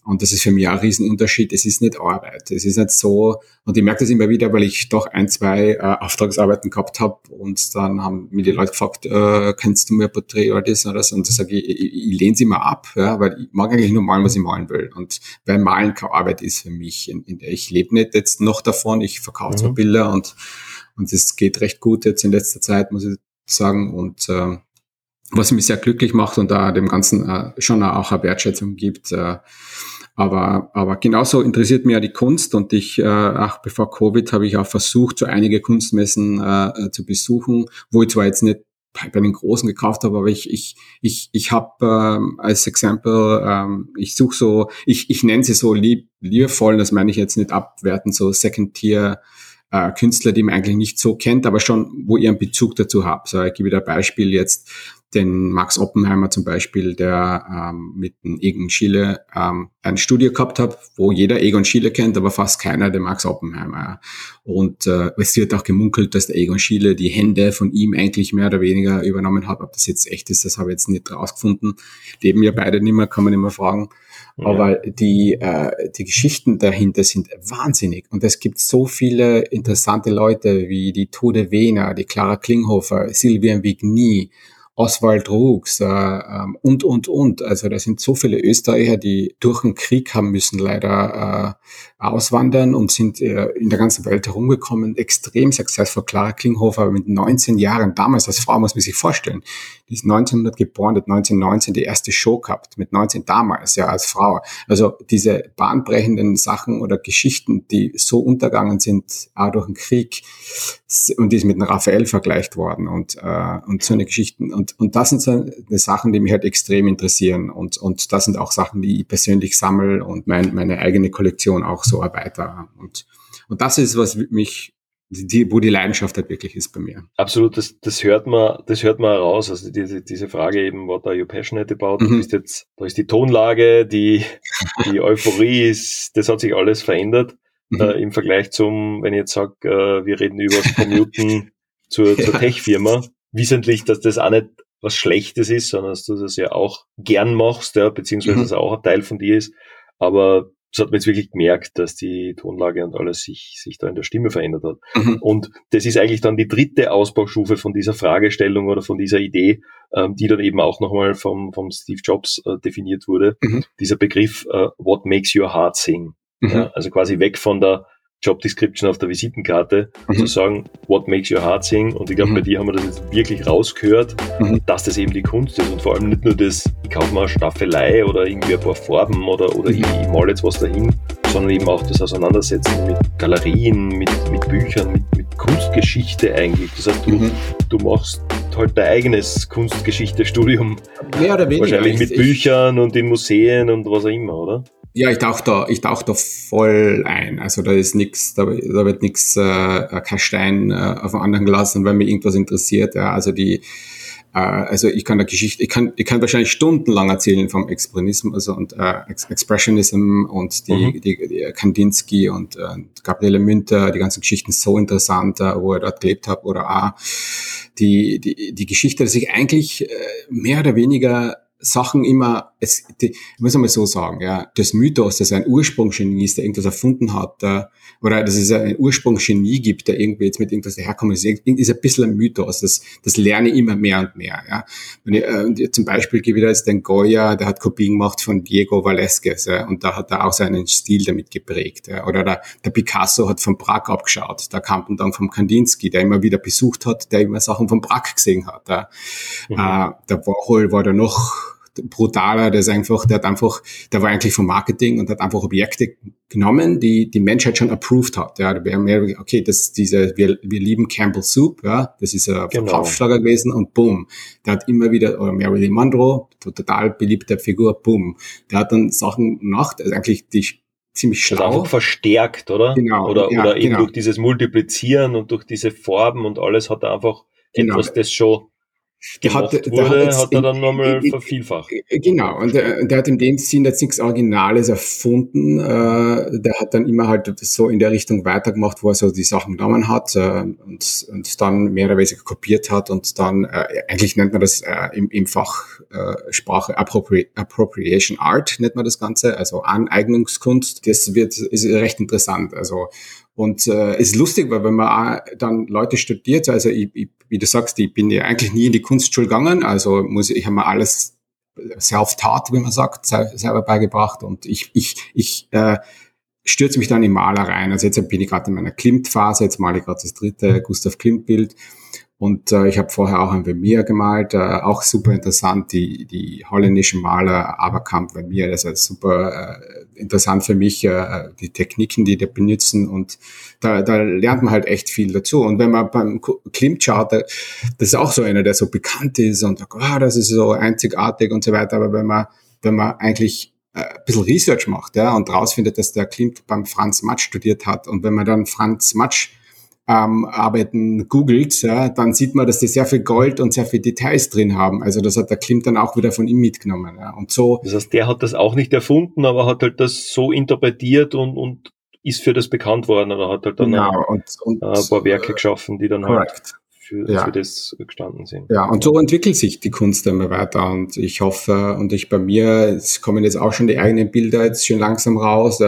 und das ist für mich auch ein Riesenunterschied. Es ist nicht Arbeit. Es ist nicht so, und ich merke das immer wieder, weil ich doch ein, zwei äh, Auftragsarbeiten gehabt habe und dann haben mir die Leute gefragt, äh, kennst du mir ein Porträt oder das oder das? Und da sage ich, ich, ich lehne sie mal ab, ja, weil ich mag eigentlich nur malen, was ich malen will. Und weil Malen keine Arbeit ist für mich. In, in, ich lebe nicht jetzt noch davon, ich verkaufe mhm. zwar Bilder und und es geht recht gut jetzt in letzter Zeit, muss ich sagen. Und äh, was mich sehr glücklich macht und da dem Ganzen äh, schon auch eine Wertschätzung gibt. Äh, aber, aber genauso interessiert mich ja die Kunst und ich, äh, auch bevor Covid, habe ich auch versucht, so einige Kunstmessen äh, zu besuchen, wo ich zwar jetzt nicht bei den Großen gekauft habe, aber ich, ich, ich, ich habe ähm, als Example, ähm, ich suche so, ich, ich nenne sie so lieb, liebevoll, das meine ich jetzt nicht abwerten, so Second-Tier äh, Künstler, die man eigentlich nicht so kennt, aber schon, wo ihr einen Bezug dazu habt. So, ich gebe ein Beispiel jetzt den Max Oppenheimer zum Beispiel, der ähm, mit dem Egon Schiele ähm, ein Studio gehabt hat, wo jeder Egon Schiele kennt, aber fast keiner den Max Oppenheimer. Und äh, es wird auch gemunkelt, dass der Egon Schiele die Hände von ihm eigentlich mehr oder weniger übernommen hat. Ob das jetzt echt ist, das habe ich jetzt nicht rausgefunden. Leben ja beide nicht mehr, kann man nicht mehr fragen. Ja. Aber die, äh, die Geschichten dahinter sind wahnsinnig. Und es gibt so viele interessante Leute wie die Tode Wehner, die Clara Klinghofer, Sylvia Vigny Oswald Rugs äh, ähm, und, und, und. Also da sind so viele Österreicher, die durch den Krieg haben müssen leider äh, auswandern und sind äh, in der ganzen Welt herumgekommen. Extrem successful. Clara Klinghofer mit 19 Jahren, damals als Frau muss man sich vorstellen. Die ist 1900 geboren, hat 1919 die erste Show gehabt, mit 19 damals, ja, als Frau. Also diese bahnbrechenden Sachen oder Geschichten, die so untergangen sind, auch durch den Krieg, und die ist mit einem Raphael vergleicht worden und, äh, und so eine Geschichten. Und und, das sind so die Sachen, die mich halt extrem interessieren. Und, und das sind auch Sachen, die ich persönlich sammle und mein, meine eigene Kollektion auch so erweitere. Und, und das ist, was mich die, wo die Leidenschaft halt wirklich ist bei mir. Absolut, das, das hört man, das hört man raus. Also diese, diese Frage eben, what are you passionate about? Mhm. ist jetzt, da ist die Tonlage, die, die Euphorie ist, das hat sich alles verändert. Mhm. Äh, Im Vergleich zum, wenn ich jetzt sage, äh, wir reden über das Commuten [LAUGHS] zur, zur ja. Tech-Firma wissentlich, dass das auch nicht was Schlechtes ist, sondern dass du das ja auch gern machst, ja, beziehungsweise mhm. dass auch ein Teil von dir ist. Aber das hat man jetzt wirklich gemerkt, dass die Tonlage und alles sich, sich da in der Stimme verändert hat. Mhm. Und das ist eigentlich dann die dritte Ausbaustufe von dieser Fragestellung oder von dieser Idee, ähm, die dann eben auch nochmal vom, vom Steve Jobs äh, definiert wurde. Mhm. Dieser Begriff, äh, what makes your heart sing? Mhm. Ja, also quasi weg von der Job Description auf der Visitenkarte mhm. zu sagen, what makes your heart sing? Und ich glaube, mhm. bei dir haben wir das jetzt wirklich rausgehört, mhm. dass das eben die Kunst ist und vor allem nicht nur das, ich kaufe mal eine Staffelei oder irgendwie ein paar Farben oder, oder ich, ich mal jetzt was dahin, sondern eben auch das Auseinandersetzen mit Galerien, mit, mit Büchern, mit, mit Kunstgeschichte eigentlich. Das heißt, du, mhm. du machst halt dein eigenes Kunstgeschichte-Studium. Mehr oder weniger. Wahrscheinlich mit ich, Büchern und in Museen und was auch immer, oder? Ja, ich tauche da, ich tauche da voll ein. Also da ist nichts, da, da wird nichts, äh, kein Stein äh, auf dem anderen gelassen, weil mich irgendwas interessiert. Ja, also die, äh, also ich kann der Geschichte, ich kann, ich kann wahrscheinlich stundenlang erzählen vom Expressionismus also und äh, Expressionism und die, mhm. die, die Kandinsky und äh, Gabriele Münter, die ganzen Geschichten so interessant, äh, wo er dort gelebt hat, oder auch die, die, die Geschichte, dass ich eigentlich äh, mehr oder weniger Sachen immer, es, die, muss man mal so sagen, ja, das Mythos, dass ein Ursprungsgenie ist, der irgendwas erfunden hat, äh, oder dass es ein Ursprungsgenie gibt, der irgendwie jetzt mit irgendwas daherkommt, ist, ist ein bisschen ein Mythos. Das, das lerne ich immer mehr und mehr. Ja. Wenn ich, äh, zum Beispiel gebe ich da jetzt den Goya, der hat Kopien gemacht von Diego Valesquez, ja, und da hat er auch seinen Stil damit geprägt. Ja. Oder der, der Picasso hat von Prag abgeschaut, der kam dann vom Kandinsky, der immer wieder besucht hat, der immer Sachen von Prag gesehen hat. Ja. Mhm. Äh, der Warhol war da noch brutaler, der ist einfach, der hat einfach, der war eigentlich vom Marketing und hat einfach Objekte genommen, die die Menschheit schon approved hat. Ja, da wäre mehr, okay, das diese, wir, wir lieben Campbell Soup, ja, das ist ein genau. Verkaufsschlager gewesen und boom, der hat immer wieder, oder Marilyn Monroe, total beliebte Figur, boom, der hat dann Sachen gemacht, also eigentlich die ziemlich schlau. Also einfach verstärkt, oder? Genau. Oder, ja, oder eben genau. durch dieses Multiplizieren und durch diese Farben und alles hat er einfach genau. etwas, das schon der hat, wurde, der hat, hat er dann nochmal vervielfacht. Genau, und der, der, hat in dem Sinn jetzt nichts Originales erfunden. Äh, der hat dann immer halt so in der Richtung weitergemacht, wo er so die Sachen genommen hat äh, und, und dann mehr oder weniger kopiert hat und dann, äh, eigentlich nennt man das äh, im, im Fach äh, Sprache Appropri Appropriation Art, nennt man das Ganze, also Aneignungskunst. Das wird, ist recht interessant. Also und äh, ist lustig, weil wenn man dann Leute studiert, also ich, ich, wie du sagst, ich bin ja eigentlich nie in die Kunstschule gegangen, also muss ich habe mir alles self-taught, wie man sagt, selber beigebracht und ich ich ich äh, stürze mich dann in Maler rein. Also jetzt bin ich gerade in meiner Klimt-Phase, jetzt male ich gerade das dritte Gustav Klimt-Bild Und äh, ich habe vorher auch ein Vermeer gemalt, äh, auch super interessant. Die, die holländischen Maler Aberkamp Vermeer, das ist super äh, interessant für mich, äh, die Techniken, die da benutzen. Und da, da lernt man halt echt viel dazu. Und wenn man beim Klimt-Chart, das ist auch so einer, der so bekannt ist und oh, das ist so einzigartig und so weiter. Aber wenn man, wenn man eigentlich äh, ein bisschen Research macht ja, und rausfindet, dass der Klimt beim Franz Matsch studiert hat. Und wenn man dann Franz Matsch ähm, Arbeiten googelt, ja, dann sieht man, dass die sehr viel Gold und sehr viel Details drin haben. Also das hat der Klimt dann auch wieder von ihm mitgenommen. Ja. Und so. Das heißt, der hat das auch nicht erfunden, aber hat halt das so interpretiert und, und ist für das bekannt worden oder hat halt dann genau, ein, und, und, ein paar Werke geschaffen, die dann halt correct. halt für, ja. für das gestanden sind. Ja, und so entwickelt sich die Kunst immer weiter und ich hoffe, und ich bei mir, es kommen jetzt auch schon die eigenen Bilder jetzt schon langsam raus.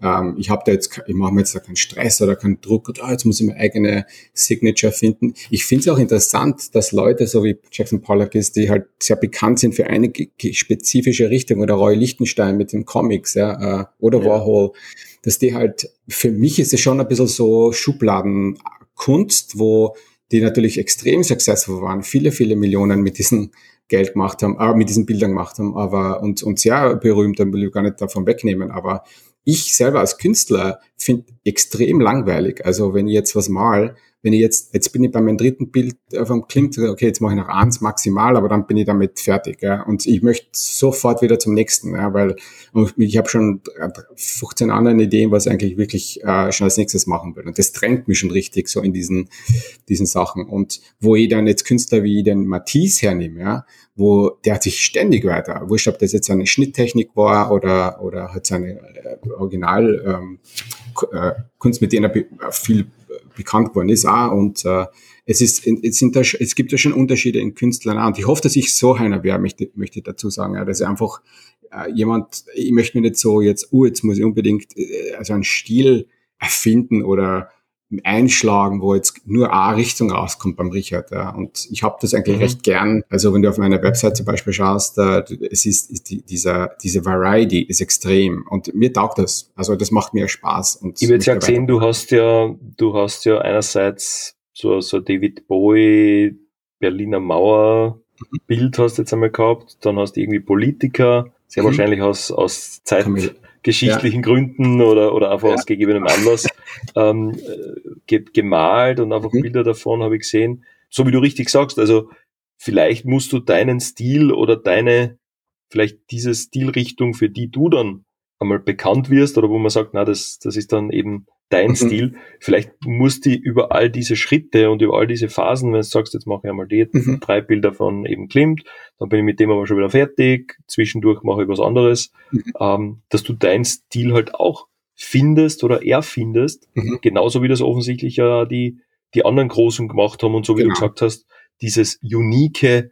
Äh, ähm, ich habe da jetzt, ich mache mir jetzt da keinen Stress oder keinen Druck und oh, jetzt muss ich meine eigene Signature finden. Ich finde es auch interessant, dass Leute so wie Jackson Pollock ist, die halt sehr bekannt sind für eine spezifische Richtung oder Roy Lichtenstein mit den Comics, ja, äh, oder ja. Warhol, dass die halt, für mich ist es schon ein bisschen so Schubladenkunst, wo die natürlich extrem successful waren, viele, viele Millionen mit diesem Geld gemacht haben, äh, mit diesen Bildern gemacht haben, aber und, und sehr berühmt, dann will ich gar nicht davon wegnehmen, aber ich selber als Künstler finde extrem langweilig. Also wenn ich jetzt was mal, wenn ich jetzt, jetzt bin ich bei meinem dritten Bild vom Klimt, okay, jetzt mache ich noch eins maximal, aber dann bin ich damit fertig. Ja. Und ich möchte sofort wieder zum nächsten, ja, weil ich habe schon 15 andere Ideen, was ich eigentlich wirklich äh, schon als nächstes machen will. Und das drängt mich schon richtig so in diesen, diesen Sachen. Und wo ich dann jetzt Künstler wie den Matisse hernehme, ja, wo der hat sich ständig weiter, wurscht, ob das jetzt seine Schnitttechnik war oder, oder hat seine äh, Original ähm, äh, Kunst, mit denen er viel bekannt geworden ist auch. Und äh, es, ist, es, sind da, es gibt ja schon Unterschiede in Künstlern auch. Und ich hoffe, dass ich so einer wäre, möchte, möchte dazu sagen. Ja, dass ich einfach äh, jemand, ich möchte mir nicht so jetzt, uh, jetzt muss ich unbedingt äh, also einen Stil erfinden oder einschlagen, wo jetzt nur eine Richtung rauskommt beim Richard. Ja. Und ich habe das eigentlich mhm. recht gern. Also wenn du auf meiner Website zum Beispiel schaust, äh, es ist, ist die, dieser, diese Variety ist extrem und mir taugt das. Also das macht mir Spaß. Und ich würde ja gesehen, du hast ja, du hast ja einerseits so, so David Bowie, Berliner Mauer Bild hast du jetzt einmal gehabt, dann hast du irgendwie Politiker, sehr mhm. wahrscheinlich aus, aus Zeit, geschichtlichen ja. Gründen oder, oder einfach ja. aus gegebenem Anlass [LAUGHS] ähm, ge gemalt und einfach mhm. Bilder davon habe ich gesehen. So wie du richtig sagst, also vielleicht musst du deinen Stil oder deine, vielleicht diese Stilrichtung, für die du dann einmal bekannt wirst oder wo man sagt, na, das, das ist dann eben dein mhm. Stil. Vielleicht musst du über all diese Schritte und über all diese Phasen, wenn du sagst, jetzt mache ich einmal die mhm. drei Bilder von eben Klimt, dann bin ich mit dem aber schon wieder fertig, zwischendurch mache ich was anderes, mhm. ähm, dass du dein Stil halt auch findest oder erfindest, mhm. genauso wie das offensichtlich ja die, die anderen Großen gemacht haben und so wie genau. du gesagt hast, dieses unique,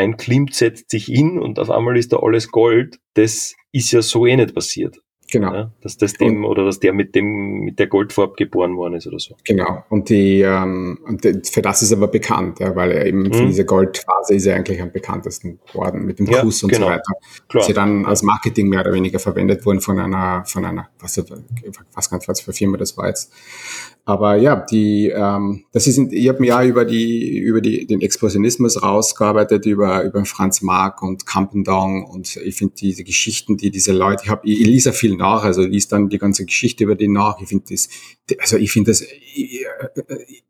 ein Klimt setzt sich in und auf einmal ist da alles Gold, das ist ja so eh nicht passiert. Genau. Ja, dass das dem und, oder dass der mit dem mit der Goldfarbe geboren worden ist oder so. Genau. Und die ähm, und für das ist er aber bekannt, ja, weil er eben mhm. für diese Goldphase ist er eigentlich am bekanntesten geworden mit dem Kuss ja, und genau. so weiter. Klar. Ja dann als Marketing mehr oder weniger verwendet worden von einer von einer was gar nicht was für Firma das war jetzt. Aber ja, die, ähm, das ist, ich habe mir ja über die, über die, den Expressionismus rausgearbeitet, über, über Franz Marc und Campendong und ich finde diese Geschichten, die diese Leute, ich habe, ja viel nach, also lese dann die ganze Geschichte über die nach. Ich finde das, also ich finde das äh,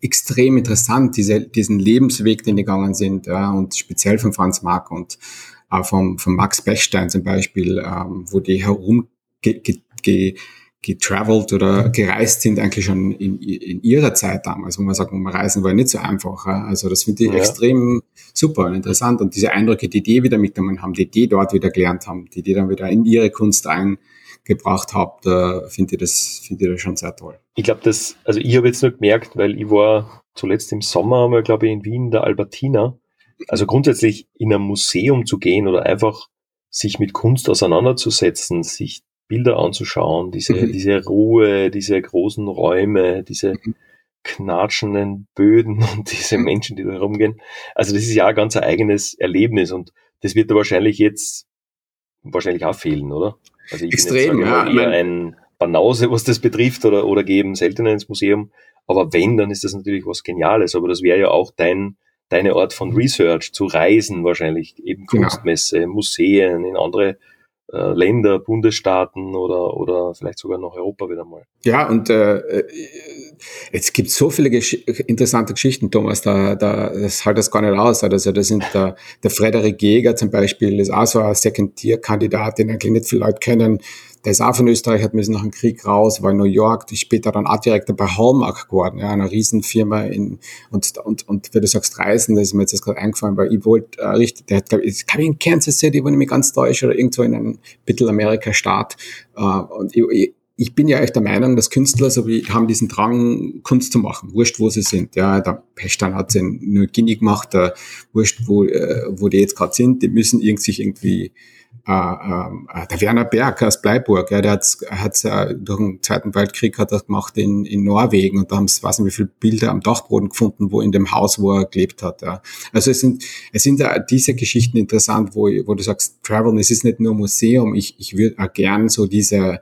extrem interessant, diese, diesen Lebensweg, den die gegangen sind, ja, und speziell von Franz Marc und auch vom, von Max Bechstein zum Beispiel, ähm, wo die herum ge, ge, ge, getravelt oder gereist sind eigentlich schon in, in ihrer Zeit damals, wo man sagt, man reisen war nicht so einfach. Also das finde ich ja. extrem super und interessant und diese Eindrücke, die die wieder mitgenommen haben, die die dort wieder gelernt haben, die die dann wieder in ihre Kunst eingebracht haben, da finde ich das, finde ich das schon sehr toll. Ich glaube, das, also ich habe jetzt nur gemerkt, weil ich war zuletzt im Sommer einmal, glaube ich, in Wien, der Albertina. Also grundsätzlich in ein Museum zu gehen oder einfach sich mit Kunst auseinanderzusetzen, sich Bilder anzuschauen, diese, mhm. diese Ruhe, diese großen Räume, diese mhm. knatschenden Böden [LAUGHS] und diese mhm. Menschen, die da rumgehen. Also das ist ja ein ganz eigenes Erlebnis und das wird da wahrscheinlich jetzt wahrscheinlich auch fehlen, oder? Also ich Extrem, bin jetzt, ja. eher ein, Banause, was das betrifft, oder, oder gehen seltener ins Museum. Aber wenn, dann ist das natürlich was Geniales. Aber das wäre ja auch dein, deine Art von Research, zu reisen wahrscheinlich, eben genau. Kunstmesse, Museen, in andere Länder, Bundesstaaten oder, oder vielleicht sogar noch Europa wieder mal. Ja, und äh, es gibt so viele Gesch interessante Geschichten, Thomas, da, da das halt das gar nicht aus. Also da sind der, der Frederik Jäger zum Beispiel, ist auch so ein Second-Tier-Kandidat, den eigentlich nicht viele Leute kennen. Der ist auch von Österreich, hat müssen nach dem Krieg raus, war in New York, später dann Artdirektor bei Hallmark geworden, ja, einer Riesenfirma in, und, und, und wenn du sagst Reisen, das ist mir jetzt gerade eingefallen, weil ich wollte, äh, richtig, der hat, glaube ich, ich in Kansas City, wenn ich mich ganz täusche, oder irgendwo in einem Mittelamerika-Staat, äh, und ich, ich bin ja echt der Meinung, dass Künstler so wie haben diesen Drang, Kunst zu machen, wurscht, wo sie sind. Ja, der Pechstein hat es in New Guinea gemacht, der, wurscht, wo, äh, wo die jetzt gerade sind, die müssen irgendwie irgendwie äh, äh, der Werner Berg aus Bleiburg, ja, der hat hat's, äh, durch den Zweiten Weltkrieg hat er gemacht in, in Norwegen und da haben sie, weiß nicht, wie viele Bilder am Dachboden gefunden, wo in dem Haus, wo er gelebt hat. Ja. Also es sind, es sind ja diese Geschichten interessant, wo, wo du sagst, Travel, es ist nicht nur Museum, ich, ich würde auch gern so diese,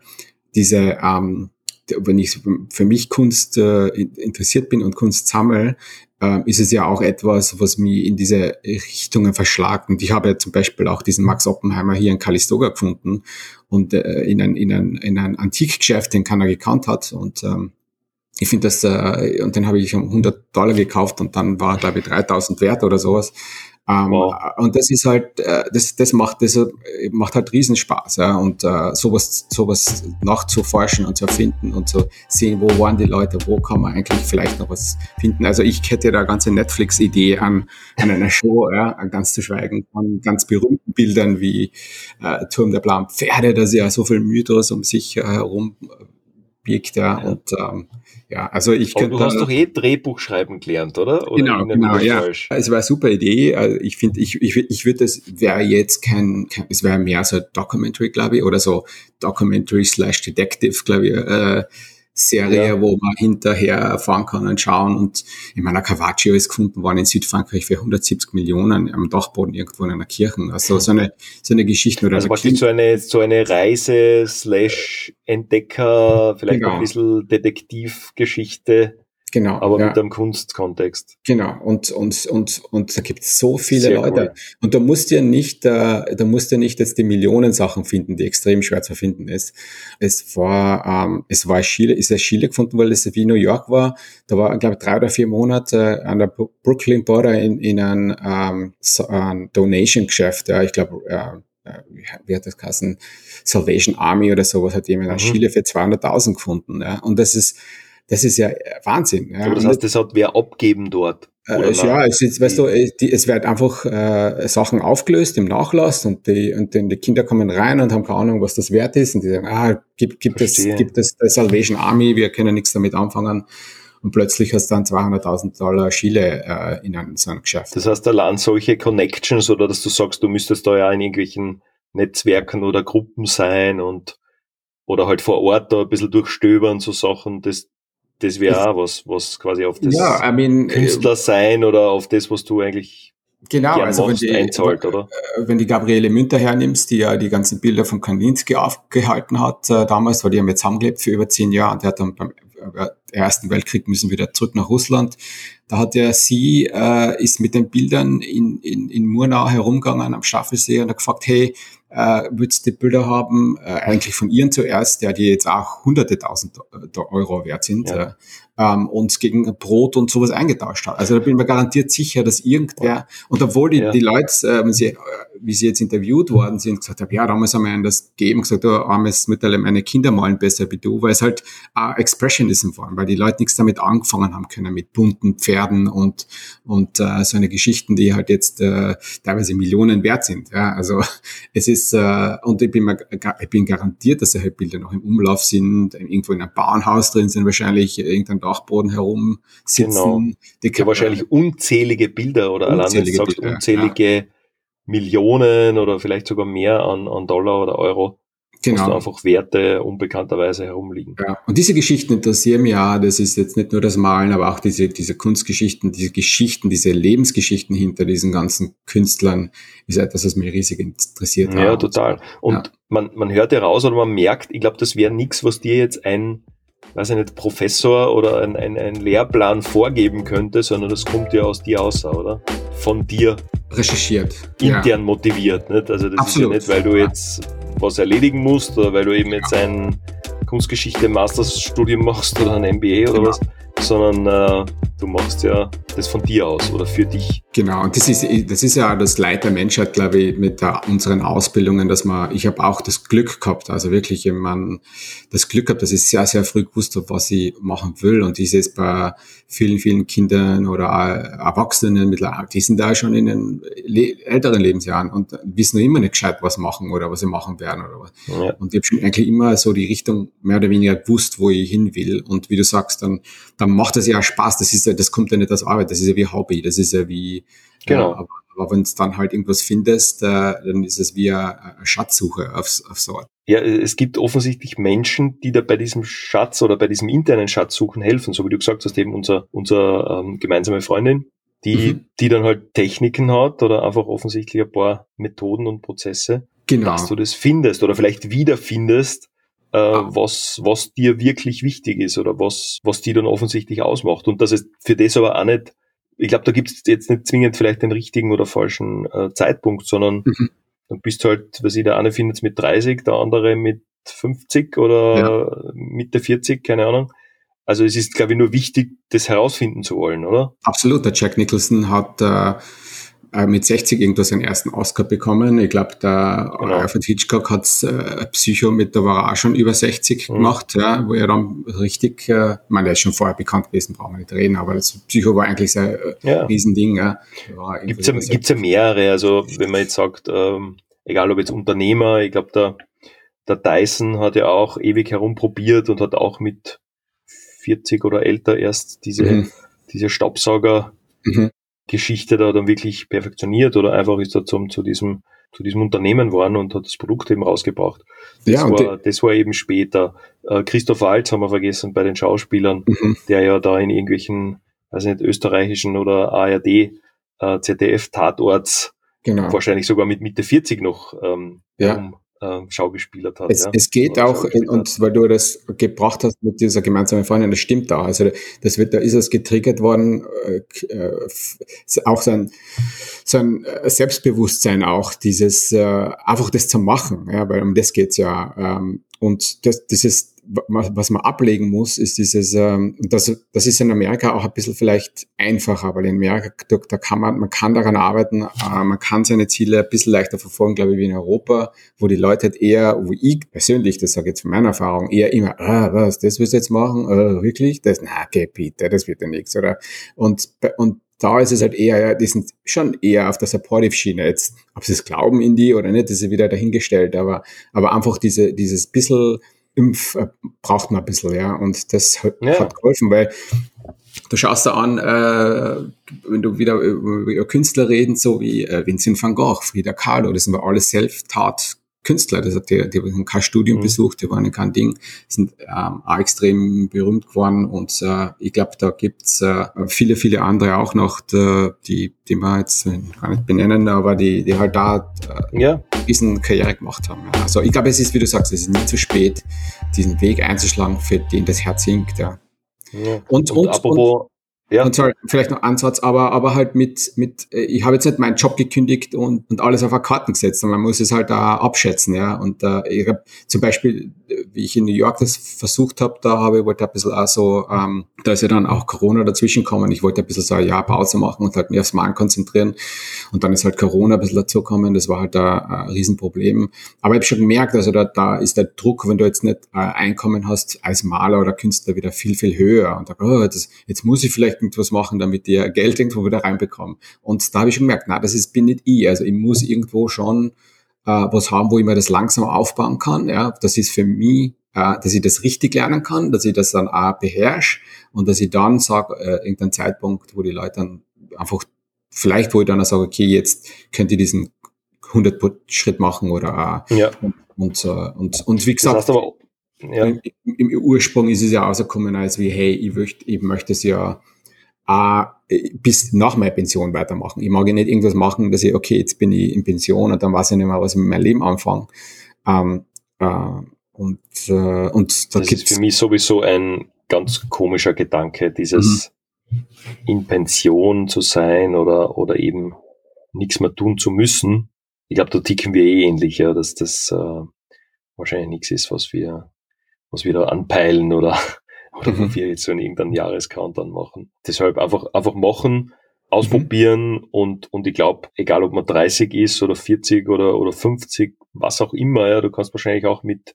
diese ähm, wenn ich für mich Kunst äh, interessiert bin und Kunst sammle, äh, ist es ja auch etwas, was mich in diese Richtungen verschlagt. Und ich habe ja zum Beispiel auch diesen Max Oppenheimer hier in Calistoga gefunden und äh, in, ein, in, ein, in ein Antikgeschäft, den keiner gekannt hat. Und ähm, ich finde das, äh, und den habe ich um 100 Dollar gekauft und dann war, glaube ich, 3000 wert oder sowas. Ähm, wow. Und das ist halt, äh, das, das macht, das macht halt Riesenspaß, ja. Und äh, sowas, sowas nachzuforschen und zu erfinden und zu sehen, wo waren die Leute, wo kann man eigentlich vielleicht noch was finden. Also ich hätte da eine ganze Netflix-Idee an, an einer Show, ja, ganz zu schweigen von ganz berühmten Bildern wie äh, Turm der blauen Pferde, das ja so viel Mythos um sich äh, herum biegt, ja. ja. Und ähm, ja, also ich könnte. Du hast doch eh Drehbuch schreiben gelernt, oder? oder genau, genau, ja. Falsch? Es war eine super Idee. Also ich finde, ich, ich, ich würde das wäre jetzt kein, kein es wäre mehr so Documentary, glaube ich, oder so Documentary slash Detective, glaube ich. Äh, Serie, ja. wo man hinterher fahren kann und schauen. Und in meiner Caravaggio ist gefunden worden in Südfrankreich für 170 Millionen am Dachboden irgendwo in einer Kirche. Also so eine, so eine Geschichte. Oder also so eine, so eine Reise slash Entdecker, vielleicht genau. ein bisschen Detektivgeschichte. Genau. Aber ja. mit einem Kunstkontext. Genau. Und, und, und, und da gibt es so viele Sehr Leute. Cool. Und da musst du ja nicht, äh, da musst du ja nicht jetzt die Millionen Sachen finden, die extrem schwer zu finden ist. Es war, ähm, es war Chile, ist ja Chile gefunden, weil es wie New York war. Da war, glaube ich, drei oder vier Monate an der Brooklyn Border in, in ein, ähm, so ein Donation-Geschäft. Ja, ich glaube, äh, wie hat das geheißen? Salvation Army oder sowas hat jemand mhm. aus Chile für 200.000 gefunden. Ja. Und das ist, das ist ja Wahnsinn. Ja. Aber das heißt, das hat wer abgeben dort? Äh, ja, es ist, weißt du, die, es wird einfach äh, Sachen aufgelöst im Nachlass und die und die Kinder kommen rein und haben keine Ahnung, was das wert ist und die sagen, ah, gibt gibt es gibt es der Salvation Army, wir können nichts damit anfangen und plötzlich hast du dann 200.000 Dollar Chile äh, in einem, so einem Geschäft. Das heißt, allein solche Connections oder dass du sagst, du müsstest da ja in irgendwelchen Netzwerken oder Gruppen sein und oder halt vor Ort da ein bisschen durchstöbern, so Sachen, das, das wäre auch was, was quasi auf das ja, I mean, Künstler sein oder auf das, was du eigentlich Genau, also wenn, die, einzahlt, oder? Äh, wenn die Gabriele Münter hernimmst, die ja die ganzen Bilder von Kandinsky aufgehalten hat, äh, damals, weil die haben jetzt zusammengelebt für über zehn Jahre und der hat dann beim äh, Ersten Weltkrieg müssen wieder zurück nach Russland. Da hat er sie, äh, ist mit den Bildern in, in, in Murnau herumgegangen am Staffelsee und hat gefragt, hey, äh, würdest du die Bilder haben, äh, eigentlich von ihren zuerst, der die jetzt auch hunderte tausend Euro wert sind, ja. Äh, ähm, und gegen Brot und sowas eingetauscht hat. Also da bin ich mir garantiert sicher, dass irgendwer, und obwohl die, ja. die Leute, äh, wenn sie, wie sie jetzt interviewt worden sind, gesagt haben, ja, damals haben wir ihnen das gegeben, gesagt, du armes Mütterle, meine Kinder malen besser wie du, weil es halt auch Expressionism war, weil die Leute nichts damit angefangen haben können, mit bunten Pferden und, und äh, so eine Geschichten, die halt jetzt äh, teilweise Millionen wert sind. Ja, also es ist, äh, und ich bin, mir, ich bin garantiert, dass solche Bilder noch im Umlauf sind, irgendwo in einem Bauernhaus drin sind, wahrscheinlich irgendein Dachboden herum sitzen. Genau. Die ja, wahrscheinlich unzählige Bilder oder unzählige allein, Bilder, unzählige ja. Millionen oder vielleicht sogar mehr an, an Dollar oder Euro Genau. Einfach Werte unbekannterweise herumliegen. Ja, und diese Geschichten interessieren mich ja. Das ist jetzt nicht nur das Malen, aber auch diese, diese Kunstgeschichten, diese Geschichten, diese Lebensgeschichten hinter diesen ganzen Künstlern ist etwas, was mich riesig interessiert. Ja, hat. total. Und ja. man, man hört ja raus oder man merkt, ich glaube, das wäre nichts, was dir jetzt ein weiß ich nicht, Professor oder ein, ein, ein Lehrplan vorgeben könnte, sondern das kommt ja aus dir aus, oder? Von dir. Recherchiert. Intern ja. motiviert. Nicht? Also das Absolut. ist ja nicht, weil du jetzt was erledigen musst oder weil du eben jetzt ein Kunstgeschichte-Masterstudium machst oder ein MBA oder genau. was, sondern äh, du machst ja das von dir aus oder für dich. Genau, und das ist, das ist ja das Leid der Menschheit, glaube ich, mit der, unseren Ausbildungen, dass man, ich habe auch das Glück gehabt, also wirklich, man, das Glück gehabt, dass ich sehr, sehr früh gewusst habe, was ich machen will. Und ich sehe es bei vielen, vielen Kindern oder Erwachsenen mittlerweile, die sind da schon in den älteren Lebensjahren und wissen immer nicht gescheit, was machen oder was sie machen werden oder was. Ja. Und ich habe schon eigentlich immer so die Richtung mehr oder weniger gewusst, wo ich hin will. Und wie du sagst, dann, dann macht das ja Spaß. Das ist ja, das kommt ja nicht aus Arbeit, das ist ja wie Hobby, das ist ja wie, genau. Ja, aber, aber wenn du dann halt irgendwas findest, äh, dann ist es wie eine, Schatzsuche aufs, auf so Ja, es gibt offensichtlich Menschen, die da bei diesem Schatz oder bei diesem internen Schatzsuchen helfen, so wie du gesagt hast, eben unser, unser ähm, gemeinsame Freundin, die, mhm. die dann halt Techniken hat oder einfach offensichtlich ein paar Methoden und Prozesse, genau. dass du das findest oder vielleicht wiederfindest, äh, ah. was, was dir wirklich wichtig ist oder was, was die dann offensichtlich ausmacht. Und dass es für das aber auch nicht, ich glaube, da gibt es jetzt nicht zwingend vielleicht den richtigen oder falschen äh, Zeitpunkt, sondern mhm. dann bist halt, was ich, der eine findet es mit 30, der andere mit 50 oder ja. Mitte 40, keine Ahnung. Also es ist, glaube ich, nur wichtig, das herausfinden zu wollen, oder? Absolut. Der Jack Nicholson hat äh, äh, mit 60 irgendwo seinen ersten Oscar bekommen. Ich glaube, der genau. Alfred Hitchcock hat äh, Psycho mit, da war er auch schon über 60 mhm. gemacht, ja, wo er dann richtig, äh, ich meine, der ist schon vorher bekannt gewesen, brauchen wir nicht reden, aber das Psycho war eigentlich sein äh, ja. Riesending. Ja. Gibt es ja mehrere, also wenn man jetzt sagt, ähm, egal ob jetzt Unternehmer, ich glaube, der, der Dyson hat ja auch ewig herumprobiert und hat auch mit 40 oder älter erst diese, mhm. diese Staubsauger mhm. Geschichte da dann wirklich perfektioniert oder einfach ist er zum, zu diesem, zu diesem Unternehmen geworden und hat das Produkt eben rausgebracht. Das, ja, war, das war eben später. Äh, Christoph Waltz haben wir vergessen bei den Schauspielern, mhm. der ja da in irgendwelchen, weiß nicht, österreichischen oder ARD, äh, ZDF-Tatorts genau. wahrscheinlich sogar mit Mitte 40 noch ähm, ja. um, äh, Schaugespielert hat. Es, ja. es geht auch, in, und weil du das gebracht hast mit dieser gemeinsamen Freundin, das stimmt auch. Also das wird, da ist es getriggert worden, äh, äh auch so ein, so ein äh, Selbstbewusstsein auch, dieses äh, einfach das zu machen, ja, weil um das geht's ja. Ähm, und das, das ist was man ablegen muss, ist dieses, ähm, das, das ist in Amerika auch ein bisschen vielleicht einfacher, weil in Amerika, da kann man, man kann daran arbeiten, äh, man kann seine Ziele ein bisschen leichter verfolgen, glaube ich, wie in Europa, wo die Leute halt eher, wo ich persönlich, das sage ich jetzt von meiner Erfahrung, eher immer, ah, was, das willst du jetzt machen, äh, wirklich? Das, na, okay, bitte, das wird ja nichts, oder? Und, und da ist es halt eher, ja, die sind schon eher auf der Supportive-Schiene. Jetzt, ob sie es glauben in die oder nicht, das ist wieder dahingestellt, aber, aber einfach diese, dieses bisschen, Impf äh, braucht man ein bisschen, ja. Und das hat, ja. hat geholfen, weil du schaust da an, äh, wenn du wieder über, über Künstler reden, so wie äh, Vincent van Gogh, Frida Kahlo, das sind wir alle Self-Tat Künstler, das hat die, die haben kein Studium mhm. besucht, die waren kein Ding, sind ähm, auch extrem berühmt geworden und äh, ich glaube, da gibt's äh, viele, viele andere auch noch, die, die, die man jetzt gar nicht benennen, aber die, die halt da äh, ja. diesen Karriere gemacht haben. Also ich glaube, es ist, wie du sagst, es ist nie zu spät, diesen Weg einzuschlagen, für den das Herz hinkt. Ja. ja. Und, und, und, apropos, und ja. Und sorry, vielleicht noch Ansatz, aber, aber halt mit, mit, äh, ich habe jetzt nicht meinen Job gekündigt und, und alles auf eine Karten gesetzt, sondern man muss es halt da abschätzen, ja. Und äh, ich habe zum Beispiel, wie ich in New York das versucht habe, da habe ich wollte ein bisschen auch so, ähm, da ist ja dann auch Corona dazwischen gekommen. Ich wollte ein bisschen so ein Jahr Pause machen und halt mich aufs Malen konzentrieren. Und dann ist halt Corona ein bisschen dazugekommen, das war halt ein, ein Riesenproblem. Aber ich habe schon gemerkt, also da, da ist der Druck, wenn du jetzt nicht äh, Einkommen hast als Maler oder Künstler wieder viel, viel höher. Und da, oh, das, jetzt muss ich vielleicht irgendwas machen, damit die Geld irgendwo wieder reinbekommen. Und da habe ich schon gemerkt, na, das ist, bin nicht ich. Also ich muss irgendwo schon äh, was haben, wo ich mir das langsam aufbauen kann. Ja, das ist für mich, äh, dass ich das richtig lernen kann, dass ich das dann auch beherrsche und dass ich dann sage, äh, irgendein Zeitpunkt, wo die Leute dann einfach, vielleicht wo ich dann sage, okay, jetzt könnt ihr diesen 100 Schritt machen oder äh, ja. Und, äh, und, und wie gesagt, das heißt aber, ja. im, im, Ursprung ist es ja rausgekommen als wie, hey, ich möchte, ich möchte es ja äh, bis nach meiner Pension weitermachen. Ich mag ja nicht irgendwas machen, dass ich, okay, jetzt bin ich in Pension und dann weiß ich nicht mehr, was ich mit meinem Leben anfange. Ähm, äh, und, äh, und da das gibt's ist für mich sowieso ein ganz komischer Gedanke, dieses mhm. in Pension zu sein oder, oder eben nichts mehr tun zu müssen. Ich glaube, da ticken wir eh ähnlich, ja, dass das äh, wahrscheinlich nichts ist, was wir, was wir da anpeilen oder, oder mhm. wir jetzt so in irgendeinen Jahrescountdown machen. Deshalb einfach, einfach machen, ausprobieren mhm. und, und ich glaube, egal ob man 30 ist oder 40 oder, oder 50, was auch immer, ja, du kannst wahrscheinlich auch mit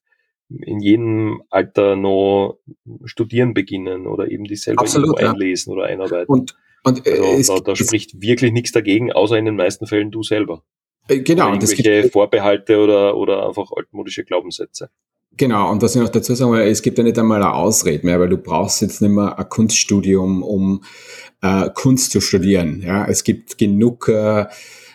in jedem Alter noch studieren beginnen oder eben die selber Absolut, ja. einlesen oder einarbeiten. Und, und äh, also, da, da spricht wirklich nichts dagegen, außer in den meisten Fällen du selber. Äh, genau. Oder irgendwelche Vorbehalte oder, oder einfach altmodische Glaubenssätze. Genau, und das ich noch dazu sagen, weil es gibt ja nicht einmal eine Ausrede mehr, weil du brauchst jetzt nicht mehr ein Kunststudium, um äh, Kunst zu studieren. Ja, es gibt genug äh,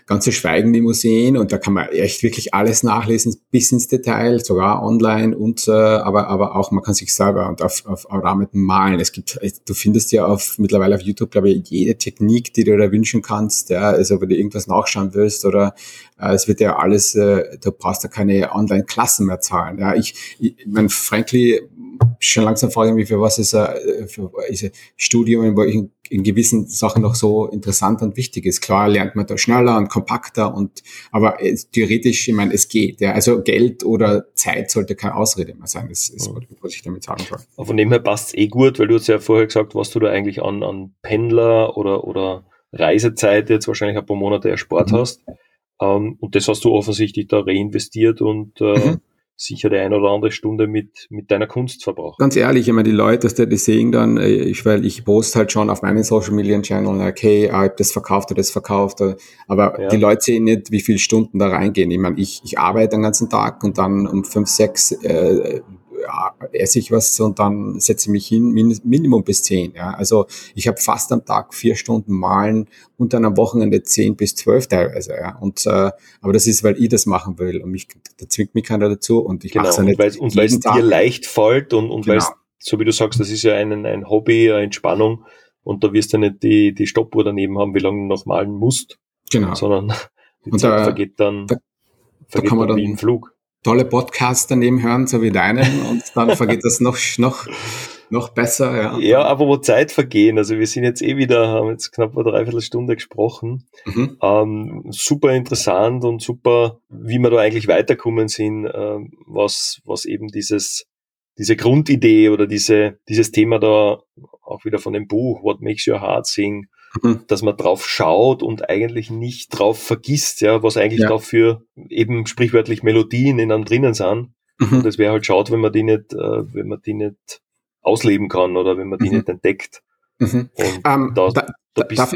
ganze Schweigen die Museen und da kann man echt wirklich alles nachlesen bis ins Detail, sogar online und äh, aber aber auch man kann sich selber und auf, auf, damit malen. Es gibt du findest ja auf mittlerweile auf YouTube glaube ich jede Technik, die du da wünschen kannst, ja, also wenn du irgendwas nachschauen willst oder äh, es wird ja alles, äh, du brauchst ja keine Online-Klassen mehr zahlen. Ja, ich, ich mein frankly schon langsam frage ich mich, für was ist ein, für ist Studium, in, in, gewissen Sachen noch so interessant und wichtig ist. Klar lernt man da schneller und kompakter und aber es, theoretisch, ich meine, es geht. Ja. Also Geld oder Zeit sollte keine Ausrede mehr sein. Das ist, mhm. was ich damit sagen soll. Von dem her passt es eh gut, weil du hast ja vorher gesagt, was du da eigentlich an, an Pendler oder, oder Reisezeit jetzt wahrscheinlich ein paar Monate erspart mhm. hast. Um, und das hast du offensichtlich da reinvestiert und äh, mhm sicher die eine oder andere Stunde mit, mit deiner Kunst verbraucht. Ganz ehrlich, ich meine, die Leute, die sehen dann, äh, ich, weil ich poste halt schon auf meinen Social Media Channel, okay, ich habe das verkauft oder das verkauft, aber ja. die Leute sehen nicht, wie viele Stunden da reingehen. Ich meine, ich, ich arbeite den ganzen Tag und dann um fünf, sechs äh, ja, esse ich was und dann setze ich mich hin, Minimum bis zehn. Ja. Also ich habe fast am Tag vier Stunden malen und dann am Wochenende zehn bis zwölf teilweise. Ja. Und, äh, aber das ist, weil ich das machen will und mich, da zwingt mich keiner dazu und ich genau, mache es ja nicht. Und weil es dir leicht fällt und, und genau. weil so wie du sagst, das ist ja ein, ein Hobby, eine Entspannung und da wirst du nicht die, die Stoppuhr daneben haben, wie lange du noch malen musst. Genau. Sondern die und Zeit da, vergeht dann, da, vergeht da kann man dann, wie im Flug tolle Podcasts daneben hören, so wie deinen, und dann vergeht das noch, noch, noch besser. Ja, ja aber wo Zeit vergehen. Also wir sind jetzt eh wieder, haben jetzt knapp eine Dreiviertelstunde gesprochen. Mhm. Ähm, super interessant und super, wie wir da eigentlich weiterkommen sind, äh, was, was eben dieses, diese Grundidee oder diese, dieses Thema da auch wieder von dem Buch, What Makes Your Heart Sing, mhm. dass man drauf schaut und eigentlich nicht drauf vergisst, ja, was eigentlich ja. dafür eben sprichwörtlich Melodien in einem drinnen sind. Mhm. Und es wäre halt schaut, wenn man die nicht, äh, wenn man die nicht ausleben kann oder wenn man die mhm. nicht entdeckt. Mhm. Und ähm, da, da, da bist darf,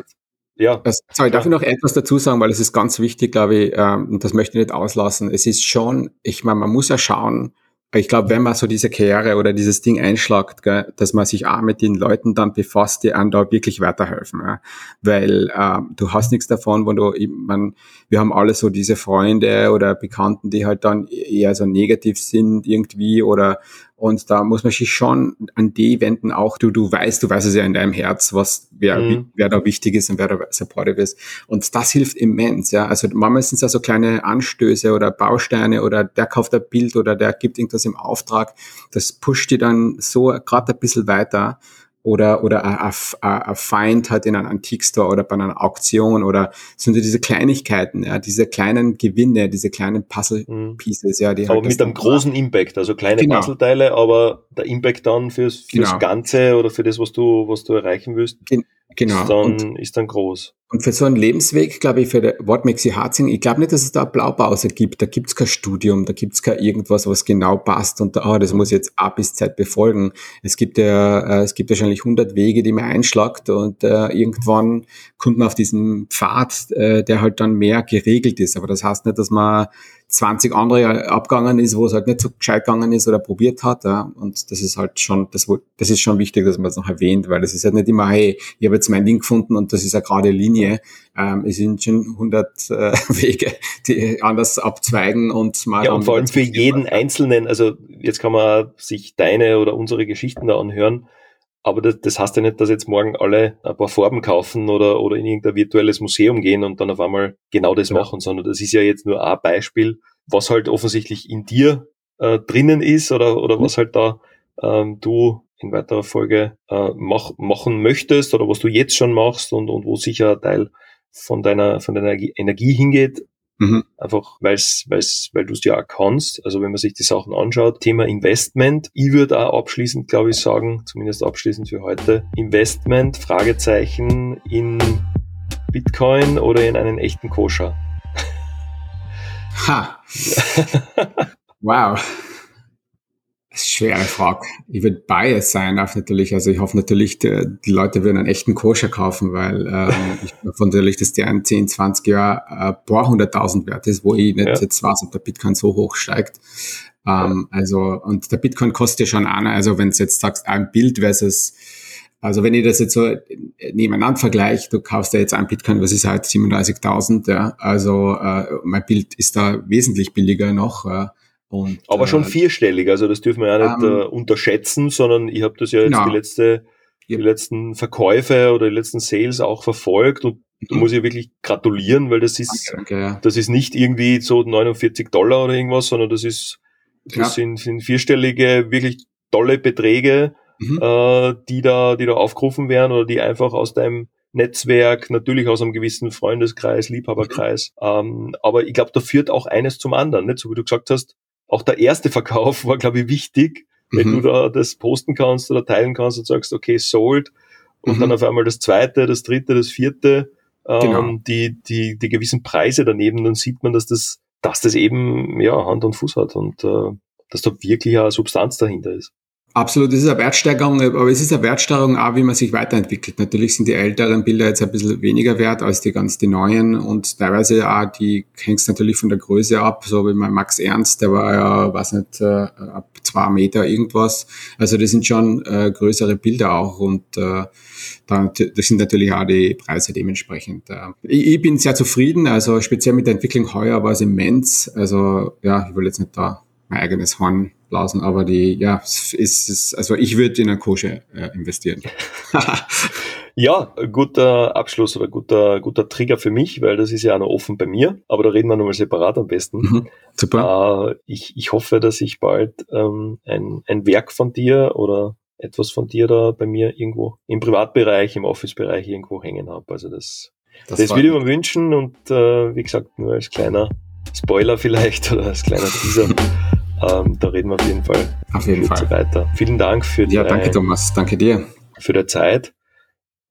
ja. Das, sorry, darf ich noch etwas dazu sagen, weil es ist ganz wichtig, glaube ich, ähm, und das möchte ich nicht auslassen. Es ist schon, ich meine, man muss ja schauen, ich glaube, wenn man so diese Karriere oder dieses Ding einschlagt, gell, dass man sich auch mit den Leuten dann befasst, die einem da wirklich weiterhelfen. Ja. Weil ähm, du hast nichts davon, wenn du, ich mein, wir haben alle so diese Freunde oder Bekannten, die halt dann eher so negativ sind irgendwie oder und da muss man sich schon an die wenden, auch du, du weißt, du weißt es ja in deinem Herz, was, wer, mhm. wer da wichtig ist und wer da supportive ist. Und das hilft immens, ja. Also manchmal sind es ja so kleine Anstöße oder Bausteine oder der kauft ein Bild oder der gibt irgendwas im Auftrag. Das pusht die dann so gerade ein bisschen weiter oder, oder ein Feind hat in einem Antikstore oder bei einer Auktion oder sind diese Kleinigkeiten, ja, diese kleinen Gewinne, diese kleinen Puzzle-Pieces, ja, die Aber halt mit einem großen Impact, also kleine genau. Puzzleteile, aber der Impact dann fürs, fürs genau. Ganze oder für das, was du, was du erreichen willst, genau. ist, dann, und, ist dann groß. Und für so einen Lebensweg, glaube ich, für You Heart Sing, ich glaube nicht, dass es da eine Blaupause gibt. Da gibt es kein Studium, da gibt es kein irgendwas, was genau passt und oh, das muss jetzt A bis Z befolgen. Es gibt ja, äh, es gibt wahrscheinlich 100 Wege, die man einschlagt und äh, irgendwann kommt man auf diesen Pfad, äh, der halt dann mehr geregelt ist. Aber das heißt nicht, dass man 20 andere abgegangen ist, wo es halt nicht so gescheit gegangen ist oder probiert hat. Ja. Und das ist halt schon, das, das ist schon wichtig, dass man das noch erwähnt, weil es ist halt nicht immer, hey, ich habe jetzt mein Ding gefunden und das ist eine gerade Linie Linie. Ähm, es sind schon 100 äh, [LAUGHS] Wege, die anders abzweigen und mal. Ja, und vor allem für jeden Einzelnen, also jetzt kann man sich deine oder unsere Geschichten da anhören, aber das, das heißt ja nicht, dass jetzt morgen alle ein paar Farben kaufen oder, oder in irgendein virtuelles Museum gehen und dann auf einmal genau das ja. machen, sondern das ist ja jetzt nur ein Beispiel, was halt offensichtlich in dir äh, drinnen ist oder, oder mhm. was halt da ähm, du in weiterer Folge äh, mach, machen möchtest oder was du jetzt schon machst und, und wo sicher ein Teil von deiner, von deiner Energie hingeht. Mhm. Einfach, weil's, weil's, weil du es ja auch kannst. Also wenn man sich die Sachen anschaut, Thema Investment. Ich würde auch abschließend, glaube ich, sagen, zumindest abschließend für heute, Investment, Fragezeichen in Bitcoin oder in einen echten Koscher. Ha. [LAUGHS] wow. Schwere Frage. Ich würde bias sein auf natürlich. Also ich hoffe natürlich, die, die Leute würden einen echten Koscher kaufen, weil ähm, [LAUGHS] ich hoffe natürlich, dass der in 10, 20 Jahren ein paar hunderttausend wert ist, wo ich nicht ja. jetzt weiß, ob der Bitcoin so hoch steigt. Ähm. Also, und der Bitcoin kostet ja schon einer. Also wenn du jetzt sagst, ein Bild versus also wenn ich das jetzt so nebeneinander vergleiche, du kaufst ja jetzt ein Bitcoin, was ist halt 37.000, ja, also äh, mein Bild ist da wesentlich billiger noch. Äh, und, Aber schon äh, vierstellig, also das dürfen wir ja nicht ähm, äh, unterschätzen, sondern ich habe das ja jetzt genau. die, letzte, die letzten Verkäufe oder die letzten Sales auch verfolgt und mhm. da muss ich wirklich gratulieren, weil das ist, danke, danke, ja. das ist nicht irgendwie so 49 Dollar oder irgendwas, sondern das ist, das ja. sind, sind vierstellige, wirklich tolle Beträge, mhm. äh, die da, die da aufgerufen werden oder die einfach aus deinem Netzwerk, natürlich aus einem gewissen Freundeskreis, Liebhaberkreis. Mhm. Ähm, aber ich glaube, da führt auch eines zum anderen. Nicht? So wie du gesagt hast, auch der erste Verkauf war, glaube ich, wichtig, wenn mhm. du da das posten kannst oder teilen kannst und sagst, okay, sold. Und mhm. dann auf einmal das zweite, das dritte, das vierte, ähm, genau. die, die, die gewissen Preise daneben, dann sieht man, dass das, dass das eben, ja, Hand und Fuß hat und äh, dass da wirklich eine Substanz dahinter ist. Absolut, es ist eine Wertsteigerung, aber es ist eine Wertsteigerung auch, wie man sich weiterentwickelt. Natürlich sind die älteren Bilder jetzt ein bisschen weniger wert als die ganz die neuen und teilweise auch, die hängt natürlich von der Größe ab, so wie mein Max Ernst, der war ja, weiß nicht, äh, ab zwei Meter irgendwas. Also das sind schon äh, größere Bilder auch und äh, da, das sind natürlich auch die Preise dementsprechend. Äh. Ich, ich bin sehr zufrieden, also speziell mit der Entwicklung heuer war es immens. Also ja, ich will jetzt nicht da mein eigenes Horn blasen, aber die, ja, es ist, also ich würde in eine Kosche äh, investieren. [LAUGHS] ja, guter Abschluss oder guter, guter Trigger für mich, weil das ist ja auch noch offen bei mir, aber da reden wir nochmal separat am besten. Mhm, super. Äh, ich, ich hoffe, dass ich bald ähm, ein, ein Werk von dir oder etwas von dir da bei mir irgendwo im Privatbereich, im Office-Bereich irgendwo hängen habe. Also das, das, das würde ich mir wünschen und äh, wie gesagt, nur als kleiner Spoiler [LAUGHS] vielleicht oder als kleiner Teaser. Ähm, da reden wir auf jeden Fall auf jeden Fall weiter. Vielen Dank für die Ja, danke Thomas, danke dir. Für die Zeit.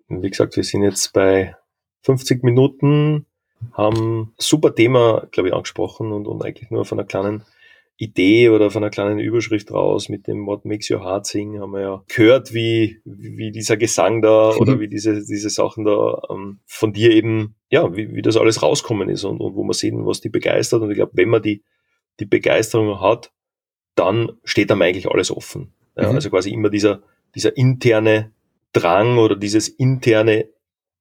Wie gesagt, wir sind jetzt bei 50 Minuten, haben super Thema, glaube ich, angesprochen und, und eigentlich nur von einer kleinen Idee oder von einer kleinen Überschrift raus mit dem What Makes Your Heart Sing haben wir ja gehört, wie, wie dieser Gesang da oder wie diese, diese Sachen da ähm, von dir eben, ja, wie, wie das alles rauskommen ist und, und wo man sehen, was die begeistert. Und ich glaube, wenn man die, die Begeisterung hat, dann steht einem eigentlich alles offen. Ja, mhm. Also quasi immer dieser, dieser interne Drang oder dieses interne,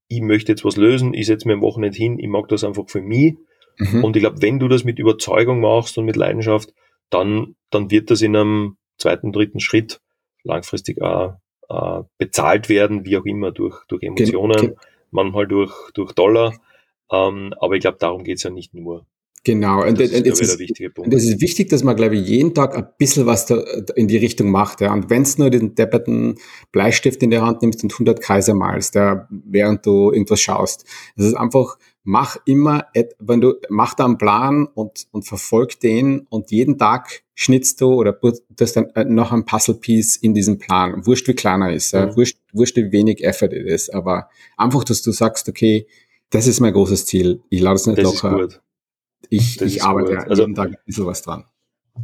ich möchte jetzt was lösen, ich setze mir am Wochenende hin, ich mag das einfach für mich. Mhm. Und ich glaube, wenn du das mit Überzeugung machst und mit Leidenschaft, dann, dann wird das in einem zweiten, dritten Schritt langfristig auch, äh, bezahlt werden, wie auch immer, durch, durch Emotionen, okay. manchmal durch, durch Dollar. Ähm, aber ich glaube, darum geht's ja nicht nur. Genau, und, das, und, ist, ist, und das ist wichtig, dass man, glaube ich, jeden Tag ein bisschen was da in die Richtung macht. Ja. Und wenn es nur den depperten Bleistift in der Hand nimmst und 100 Kreise malst, ja, während du irgendwas schaust. Das ist einfach, mach immer, wenn du, mach da einen Plan und, und verfolg den und jeden Tag schnitzt du oder das dann äh, noch ein Puzzle-Piece in diesem Plan. Wurscht, wie kleiner er ist, ja. Mhm. wurscht, wurscht, wie wenig Effort es ist, aber einfach, dass du sagst, okay, das ist mein großes Ziel. Ich lade es nicht das locker ich, ich arbeite ja also, jeden Tag ein bisschen was dran.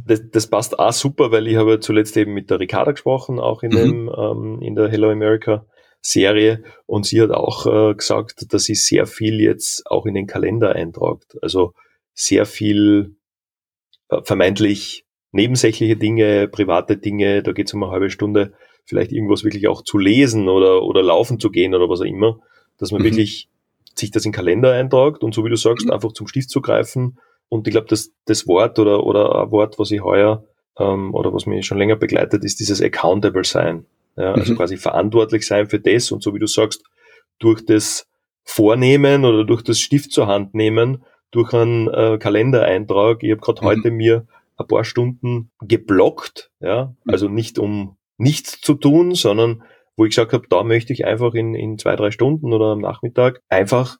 Das, das passt auch super, weil ich habe zuletzt eben mit der Ricarda gesprochen, auch in, mhm. dem, ähm, in der Hello America Serie und sie hat auch äh, gesagt, dass sie sehr viel jetzt auch in den Kalender eintragt. Also sehr viel äh, vermeintlich nebensächliche Dinge, private Dinge, da geht es um eine halbe Stunde, vielleicht irgendwas wirklich auch zu lesen oder, oder laufen zu gehen oder was auch immer, dass man mhm. wirklich sich das in den Kalender eintragt und so wie du sagst, mhm. einfach zum Stift zu greifen. Und ich glaube, dass das Wort oder, oder ein Wort, was ich heuer ähm, oder was mich schon länger begleitet, ist dieses Accountable sein. Ja, also mhm. quasi verantwortlich sein für das und so wie du sagst, durch das Vornehmen oder durch das Stift zur Hand nehmen, durch einen äh, Kalendereintrag. Ich habe gerade mhm. heute mir ein paar Stunden geblockt, ja, mhm. also nicht um nichts zu tun, sondern wo ich gesagt habe, da möchte ich einfach in, in zwei, drei Stunden oder am Nachmittag einfach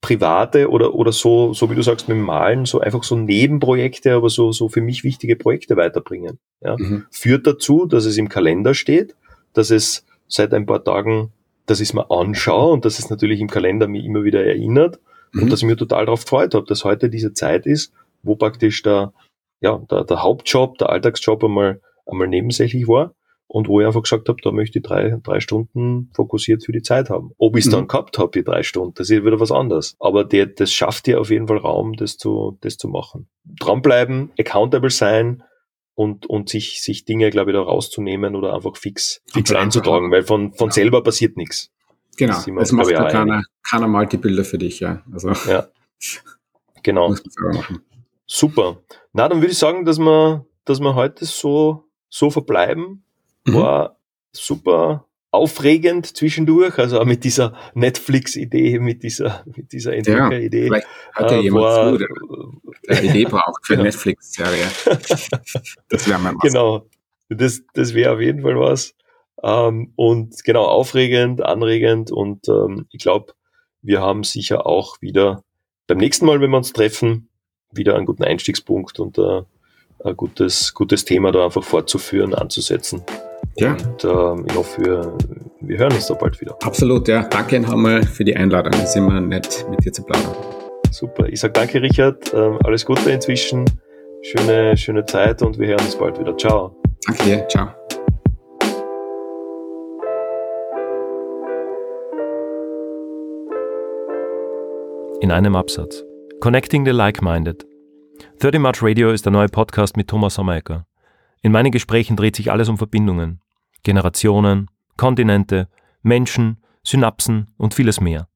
private oder, oder so, so wie du sagst, mit dem Malen, so einfach so Nebenprojekte, aber so, so für mich wichtige Projekte weiterbringen. Ja. Mhm. Führt dazu, dass es im Kalender steht, dass es seit ein paar Tagen, dass ich es mir anschaue und dass es natürlich im Kalender mich immer wieder erinnert mhm. und dass ich mir total darauf gefreut habe, dass heute diese Zeit ist, wo praktisch der, ja, der, der Hauptjob, der Alltagsjob einmal, einmal nebensächlich war und wo ich einfach gesagt habe, da möchte ich drei, drei Stunden fokussiert für die Zeit haben. Ob ich es mhm. dann gehabt habe, die drei Stunden, das ist wieder was anderes. Aber der, das schafft dir auf jeden Fall Raum, das zu, das zu machen. Dranbleiben, accountable sein und, und sich, sich Dinge, glaube ich, da rauszunehmen oder einfach fix, fix einzutragen, weil von, von selber passiert nichts. Genau, es macht ja keiner, keiner Multibilder für dich, ja. Also, ja, genau. Super. Na, dann würde ich sagen, dass wir, dass wir heute so, so verbleiben Mhm. War super aufregend zwischendurch, also auch mit dieser Netflix-Idee, mit dieser, mit dieser Entwickler-Idee. Ja, hat ja äh, jemand war, zu, der, der Idee braucht für [LAUGHS] genau. Netflix-Serie. [LAUGHS] das wäre mal was. Genau. Das, das wäre auf jeden Fall was. Ähm, und genau, aufregend, anregend und ähm, ich glaube, wir haben sicher auch wieder beim nächsten Mal, wenn wir uns treffen, wieder einen guten Einstiegspunkt und äh, ein gutes, gutes Thema da einfach fortzuführen, anzusetzen. Ja. Und ähm, ich hoffe, wir, wir hören uns da bald wieder. Absolut, ja. Danke noch einmal für die Einladung. Es ist immer nett, mit dir zu plaudern. Super. Ich sage danke, Richard. Ähm, alles Gute inzwischen. Schöne, schöne Zeit und wir hören uns bald wieder. Ciao. Danke dir. Ciao. In einem Absatz. Connecting the Like-Minded. 30 March Radio ist der neue Podcast mit Thomas Sommerecker. In meinen Gesprächen dreht sich alles um Verbindungen. Generationen, Kontinente, Menschen, Synapsen und vieles mehr.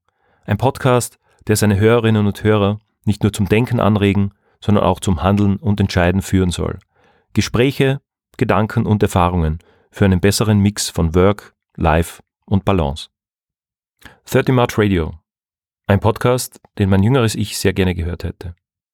Ein Podcast, der seine Hörerinnen und Hörer nicht nur zum Denken anregen, sondern auch zum Handeln und Entscheiden führen soll. Gespräche, Gedanken und Erfahrungen für einen besseren Mix von Work, Life und Balance. 30 March Radio. Ein Podcast, den mein jüngeres Ich sehr gerne gehört hätte.